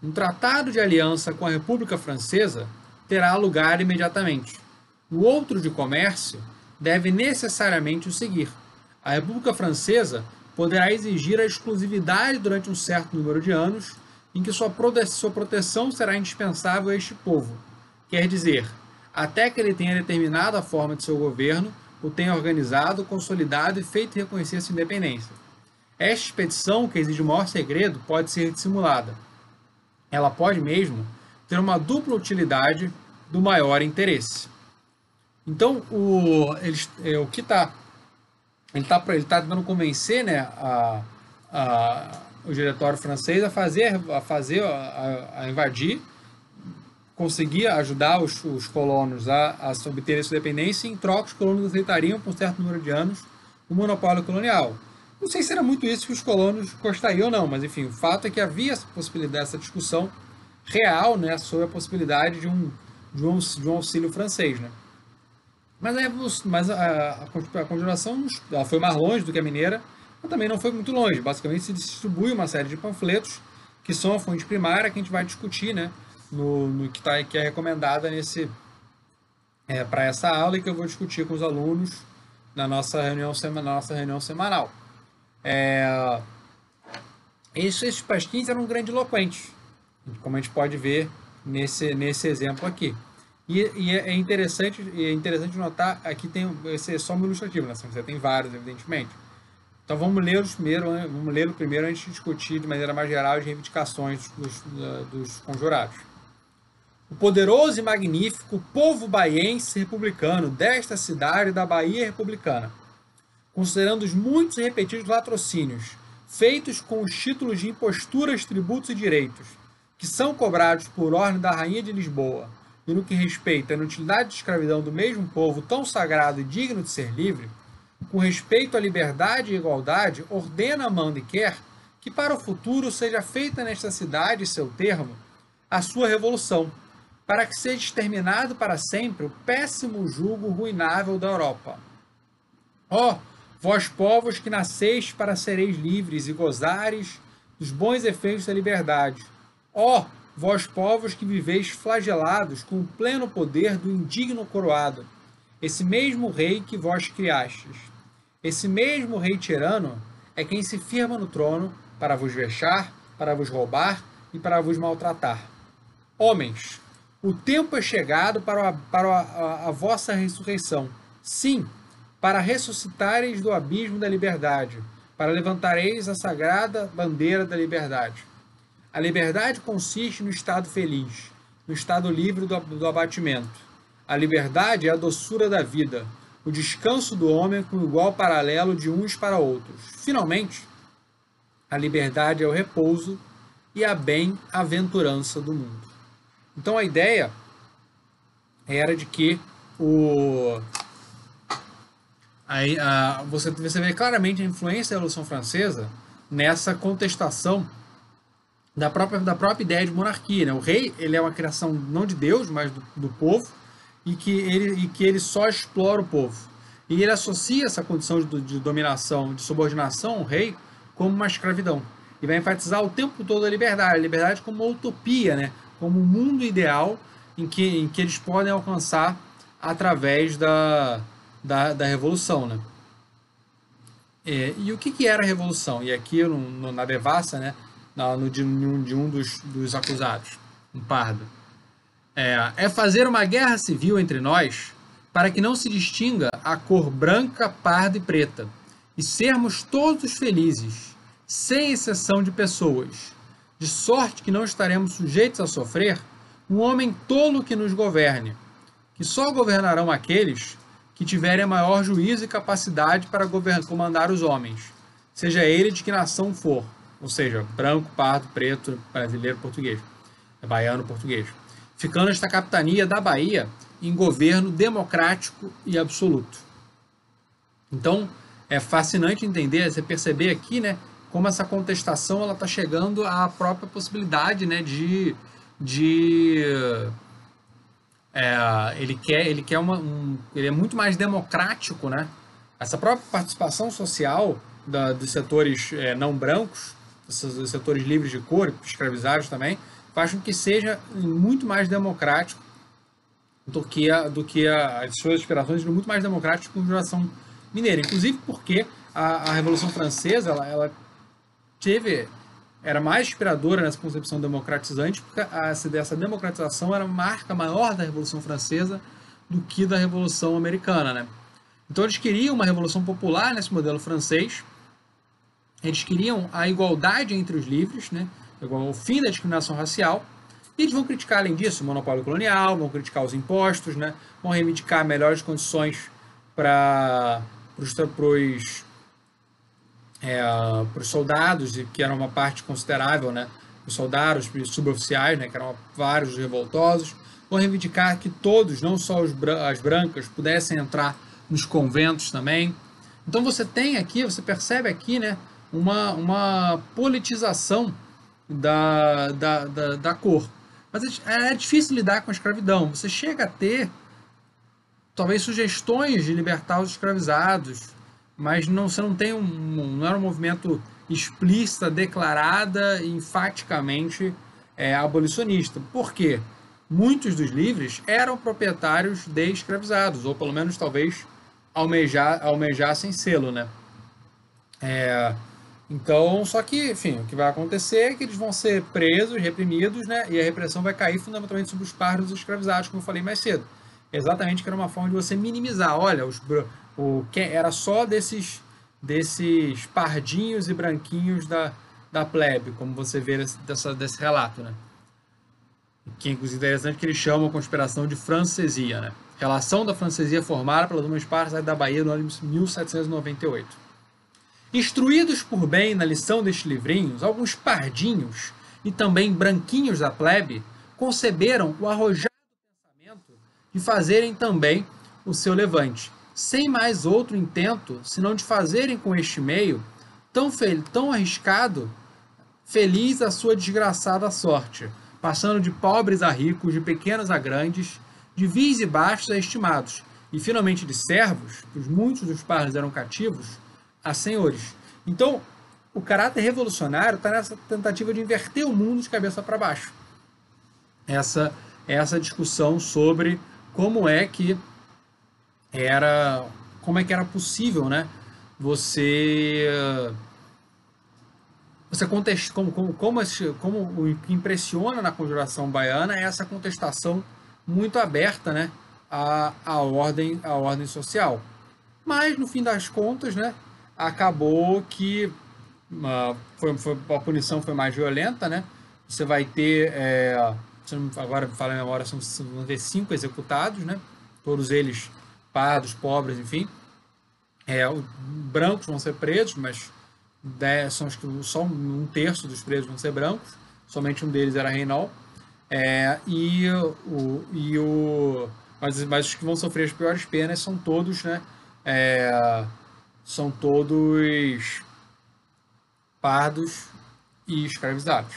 Speaker 1: Um tratado de aliança com a República Francesa terá lugar imediatamente. O outro de comércio deve necessariamente o seguir. A República Francesa poderá exigir a exclusividade durante um certo número de anos em que sua, prote sua proteção será indispensável a este povo. Quer dizer, até que ele tenha determinado a forma de seu governo, o tenha organizado, consolidado e feito reconhecer sua independência. Esta expedição, que exige o maior segredo, pode ser dissimulada. Ela pode mesmo ter uma dupla utilidade do maior interesse. Então, o, eles, é, o que está ele está ele tá tentando convencer né, a, a, o diretório francês a fazer, a, fazer a, a invadir, conseguir ajudar os, os colonos a, a obter essa independência, em troca os colonos aceitariam por um certo número de anos o monopólio colonial. Não sei se era muito isso que os colonos gostariam ou não, mas enfim, o fato é que havia essa possibilidade, essa discussão real né, sobre a possibilidade de um, de um, de um auxílio francês. Né? Mas, é, mas a, a, continuação ela foi mais longe do que a mineira, mas também não foi muito longe. Basicamente se distribui uma série de panfletos que são a fonte primária que a gente vai discutir né, no, no que, tá, que é recomendada nesse é, para essa aula e que eu vou discutir com os alunos na nossa reunião, na nossa reunião semanal. É, esses, esses pasquins eram grandiloquentes, como a gente pode ver nesse, nesse exemplo aqui. E, e é, é interessante, é interessante notar, aqui tem esse é só um ilustrativo, né? Você tem vários, evidentemente. Então vamos ler os primeiro, né? vamos ler o primeiro antes de discutir de maneira mais geral as reivindicações dos, dos conjurados. O poderoso e magnífico povo baiense republicano desta cidade da Bahia republicana, considerando os muitos repetidos latrocínios feitos com os títulos de imposturas, tributos e direitos, que são cobrados por ordem da Rainha de Lisboa, e no que respeita à inutilidade de escravidão do mesmo povo tão sagrado e digno de ser livre, com respeito à liberdade e igualdade, ordena, manda e quer que para o futuro seja feita nesta cidade seu termo a sua revolução, para que seja exterminado para sempre o péssimo jugo ruinável da Europa. Ó, oh, vós povos que nasceis para sereis livres e gozares dos bons efeitos da liberdade. Ó, oh, vós povos que viveis flagelados com o pleno poder do indigno coroado, esse mesmo rei que vós criastes. Esse mesmo rei tirano é quem se firma no trono para vos vexar, para vos roubar e para vos maltratar. Homens, o tempo é chegado para, a, para a, a, a vossa ressurreição. Sim, para ressuscitareis do abismo da liberdade, para levantareis a sagrada bandeira da liberdade. A liberdade consiste no estado feliz, no estado livre do, do abatimento. A liberdade é a doçura da vida, o descanso do homem com igual paralelo de uns para outros. Finalmente, a liberdade é o repouso e a bem-aventurança do mundo. Então a ideia era de que o aí a, você, você vê claramente a influência da Revolução Francesa nessa contestação da própria, da própria ideia de monarquia. Né? O rei ele é uma criação não de Deus, mas do, do povo, e que, ele, e que ele só explora o povo. E ele associa essa condição de, de dominação, de subordinação ao rei, como uma escravidão. E vai enfatizar o tempo todo a liberdade, a liberdade como uma utopia, né? como um mundo ideal em que, em que eles podem alcançar através da, da, da revolução. Né? É, e o que, que era a revolução? E aqui no, no, na devassa, né, no, de, um, de um dos, dos acusados, um pardo. É, é fazer uma guerra civil entre nós para que não se distinga a cor branca, parda e preta, e sermos todos felizes, sem exceção de pessoas, de sorte que não estaremos sujeitos a sofrer um homem tolo que nos governe, que só governarão aqueles que tiverem maior juízo e capacidade para comandar os homens, seja ele de que nação for, ou seja, branco, pardo, preto, brasileiro, português, é baiano, português, ficando esta capitania da Bahia em governo democrático e absoluto. Então, é fascinante entender, você perceber aqui, né, como essa contestação ela está chegando à própria possibilidade, né, de, de é, ele quer, ele quer uma, um, ele é muito mais democrático, né? Essa própria participação social da, dos setores é, não brancos, dos setores livres de cor, escravizados também, faz com que seja muito mais democrático do que, a, do que a, as suas aspirações, muito mais democrático com a geração mineira. Inclusive porque a, a Revolução Francesa, ela, ela, teve, era mais inspiradora nessa concepção democratizante, porque essa democratização era a marca maior da Revolução Francesa do que da Revolução Americana, né? Então eles queriam uma revolução popular nesse modelo francês, eles queriam a igualdade entre os livres, né? o fim da discriminação racial, e eles vão criticar, além disso, o monopólio colonial, vão criticar os impostos, né? vão reivindicar melhores condições para os é, soldados, que eram uma parte considerável, né? os soldados, os suboficiais, né? que eram vários revoltosos, vão reivindicar que todos, não só os, as brancas, pudessem entrar nos conventos também. Então você tem aqui, você percebe aqui, né, uma, uma politização da, da, da, da cor. Mas é, é difícil lidar com a escravidão. Você chega a ter talvez sugestões de libertar os escravizados, mas não, você não tem um, não era um movimento explícita, declarada enfaticamente é, abolicionista. Por quê? Muitos dos livres eram proprietários de escravizados, ou pelo menos talvez almejar, almejassem selo, né? É, então, só que, enfim, o que vai acontecer é que eles vão ser presos, reprimidos, né? E a repressão vai cair fundamentalmente sobre os pardos escravizados, como eu falei mais cedo. Exatamente que era uma forma de você minimizar. Olha, os, o, que era só desses, desses pardinhos e branquinhos da, da plebe, como você vê dessa, desse relato, né? Que inclusive é interessante que eles chamam a conspiração de francesia, né? Relação da francesia formada pelas duas partes da Bahia no ano de 1798. Instruídos por bem na lição destes livrinhos, alguns pardinhos e também branquinhos da plebe conceberam o arrojado pensamento de fazerem também o seu levante, sem mais outro intento senão de fazerem com este meio tão, tão arriscado feliz a sua desgraçada sorte, passando de pobres a ricos, de pequenos a grandes, de vis e baixos a estimados, e finalmente de servos, pois muitos dos pardos eram cativos, a senhores. Então, o caráter revolucionário está nessa tentativa de inverter o mundo de cabeça para baixo. Essa essa discussão sobre como é que era como é que era possível, né? Você você contesta como como como, como o que impressiona na conjuração baiana é essa contestação muito aberta, né, à, à ordem à ordem social. Mas no fim das contas, né, acabou que uh, foi, foi, a punição foi mais violenta, né? Você vai ter, é, agora fala a memória, são, vão ter cinco executados, né? Todos eles pardos, pobres, enfim. É, os brancos vão ser presos, mas dez, são só um terço dos presos vão ser brancos. Somente um deles era Reinol. É, e o, e o mas, mas os que vão sofrer as piores penas são todos, né? É, são todos pardos e escravizados.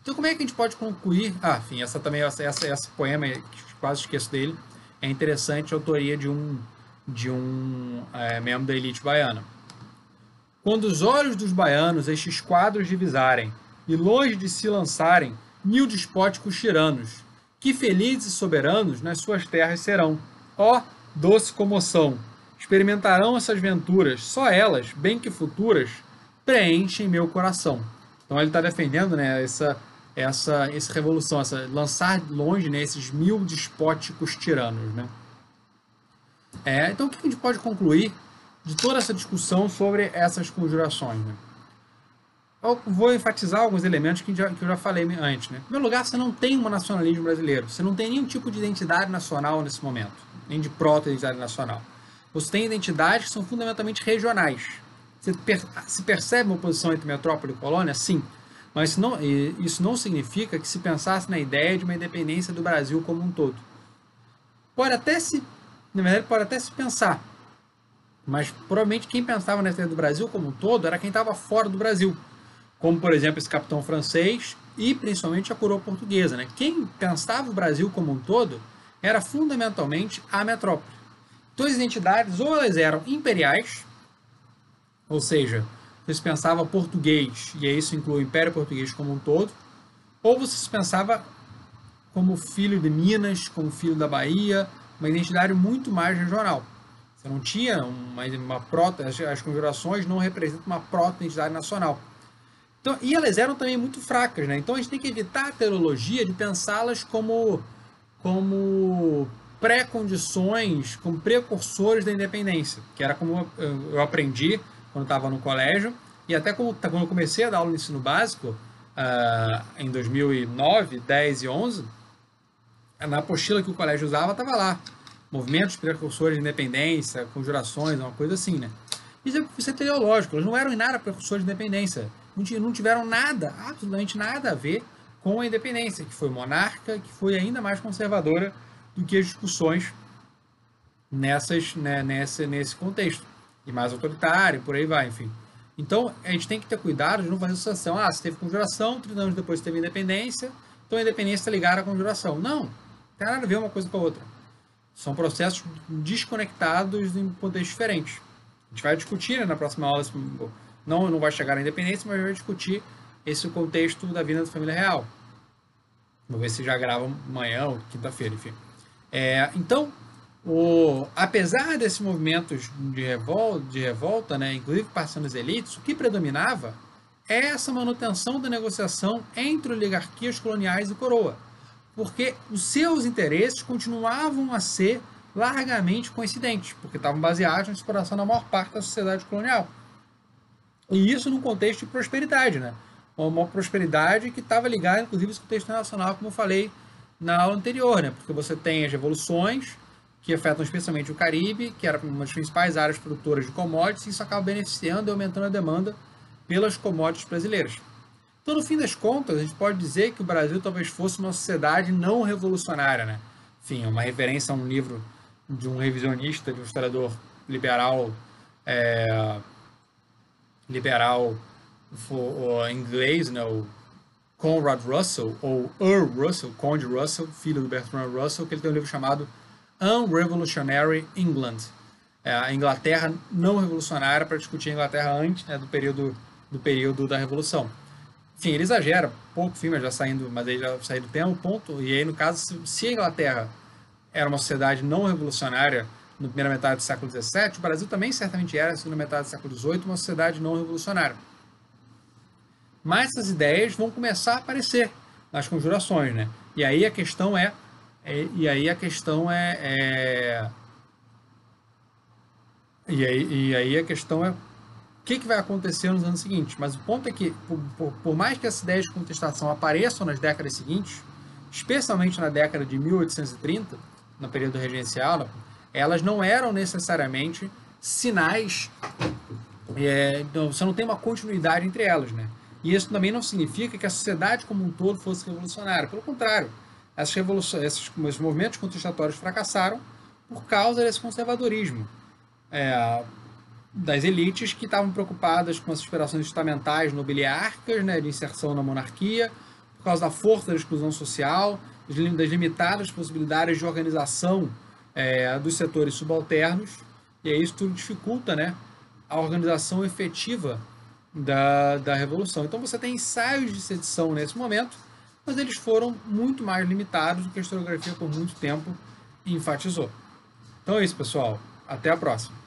Speaker 1: Então, como é que a gente pode concluir? Ah, enfim, essa também, essa, essa, esse poema, quase esqueço dele, é interessante, autoria de um, de um é, membro da elite baiana. Quando os olhos dos baianos estes quadros divisarem, e longe de se lançarem mil despóticos tiranos, que felizes soberanos nas suas terras serão. Ó, oh, doce comoção! Experimentarão essas venturas, só elas, bem que futuras, preenchem meu coração. Então ele está defendendo né, essa, essa, essa revolução, essa, lançar longe né, esses mil despóticos tiranos. Né? É, então o que a gente pode concluir de toda essa discussão sobre essas conjurações? Né? Eu vou enfatizar alguns elementos que, já, que eu já falei antes. Né? Em primeiro lugar, você não tem um nacionalismo brasileiro, você não tem nenhum tipo de identidade nacional nesse momento, nem de proto-identidade nacional. Você tem identidades que são fundamentalmente regionais. Você per se percebe uma oposição entre metrópole e colônia? Sim. Mas isso não, isso não significa que se pensasse na ideia de uma independência do Brasil como um todo. Pode até se, na verdade, pode até se pensar Mas provavelmente quem pensava nessa ideia do Brasil como um todo era quem estava fora do Brasil. Como, por exemplo, esse capitão francês e principalmente a coroa portuguesa. Né? Quem pensava o Brasil como um todo era fundamentalmente a metrópole. Então as identidades ou elas eram imperiais, ou seja, você pensava português, e isso inclui o Império Português como um todo, ou você pensava como filho de Minas, como filho da Bahia, uma identidade muito mais regional. Você não tinha uma, uma proto, as, as configurações não representam uma proto-identidade nacional. Então, e elas eram também muito fracas, né? Então a gente tem que evitar a teologia de pensá-las como, como pré-condições, como precursores da independência, que era como eu aprendi quando estava no colégio, e até como, quando eu comecei a dar aula no ensino básico, uh, em 2009, 10 e 11, na apostila que o colégio usava, estava lá. Movimentos precursores de independência, conjurações, uma coisa assim, né? Isso é, isso é teleológico, eles não eram em nada precursores de independência. Não tiveram nada, absolutamente nada a ver com a independência, que foi monarca, que foi ainda mais conservadora do que as discussões nessas, né, nessa, nesse contexto. E mais autoritário, por aí vai, enfim. Então, a gente tem que ter cuidado de não fazer associação. Ah, você teve conjuração, 30 anos depois teve independência, então a independência está ligada à conjuração. Não, não tem nada a ver uma coisa com a outra. São processos desconectados em contextos diferentes. A gente vai discutir né, na próxima aula, não, não vai chegar à independência, mas vai discutir esse contexto da vida da família real. Vou ver se já grava amanhã ou quinta-feira, enfim. É, então, o, apesar desses movimentos de revolta, de revolta né, inclusive passando as elites, o que predominava é essa manutenção da negociação entre oligarquias coloniais e coroa, porque os seus interesses continuavam a ser largamente coincidentes, porque estavam baseados na exploração da maior parte da sociedade colonial. E isso num contexto de prosperidade, né? Uma prosperidade que estava ligada, inclusive, ao contexto internacional, como eu falei na aula anterior, né? Porque você tem as revoluções, que afetam especialmente o Caribe, que era uma das principais áreas produtoras de commodities, e isso acaba beneficiando e aumentando a demanda pelas commodities brasileiras. Então, no fim das contas, a gente pode dizer que o Brasil talvez fosse uma sociedade não revolucionária, né? Enfim, é uma referência a um livro de um revisionista, de um historiador liberal, é, liberal inglês, né? O Conrad Russell, ou Earl Russell, Conde Russell, filho do Bertrand Russell, que ele tem um livro chamado Unrevolutionary England. É a Inglaterra não revolucionária para discutir a Inglaterra antes né, do, período, do período da Revolução. Enfim, ele exagera, pouco filme já saindo, mas ele já saiu do tema, ponto. E aí, no caso, se a Inglaterra era uma sociedade não revolucionária na primeira metade do século XVII, o Brasil também certamente era, na segunda metade do século XVIII, uma sociedade não revolucionária. Mas essas ideias vão começar a aparecer nas conjurações, né? E aí a questão é é, e aí a questão é, é e, aí, e aí a questão é o que, que vai acontecer nos anos seguintes. Mas o ponto é que, por, por, por mais que essas ideias de contestação apareçam nas décadas seguintes, especialmente na década de 1830, no período regencial, elas não eram necessariamente sinais. É, você não tem uma continuidade entre elas, né? E isso também não significa que a sociedade como um todo fosse revolucionária. Pelo contrário, essas revoluções, esses, movimentos contestatórios fracassaram por causa desse conservadorismo é, das elites que estavam preocupadas com as aspirações estamentais nobiliárquicas, né, de inserção na monarquia, por causa da força da exclusão social, das limitadas possibilidades de organização é, dos setores subalternos, e aí isso tudo dificulta né, a organização efetiva da, da revolução. Então você tem ensaios de sedição nesse momento, mas eles foram muito mais limitados do que a historiografia por muito tempo enfatizou. Então é isso, pessoal. Até a próxima.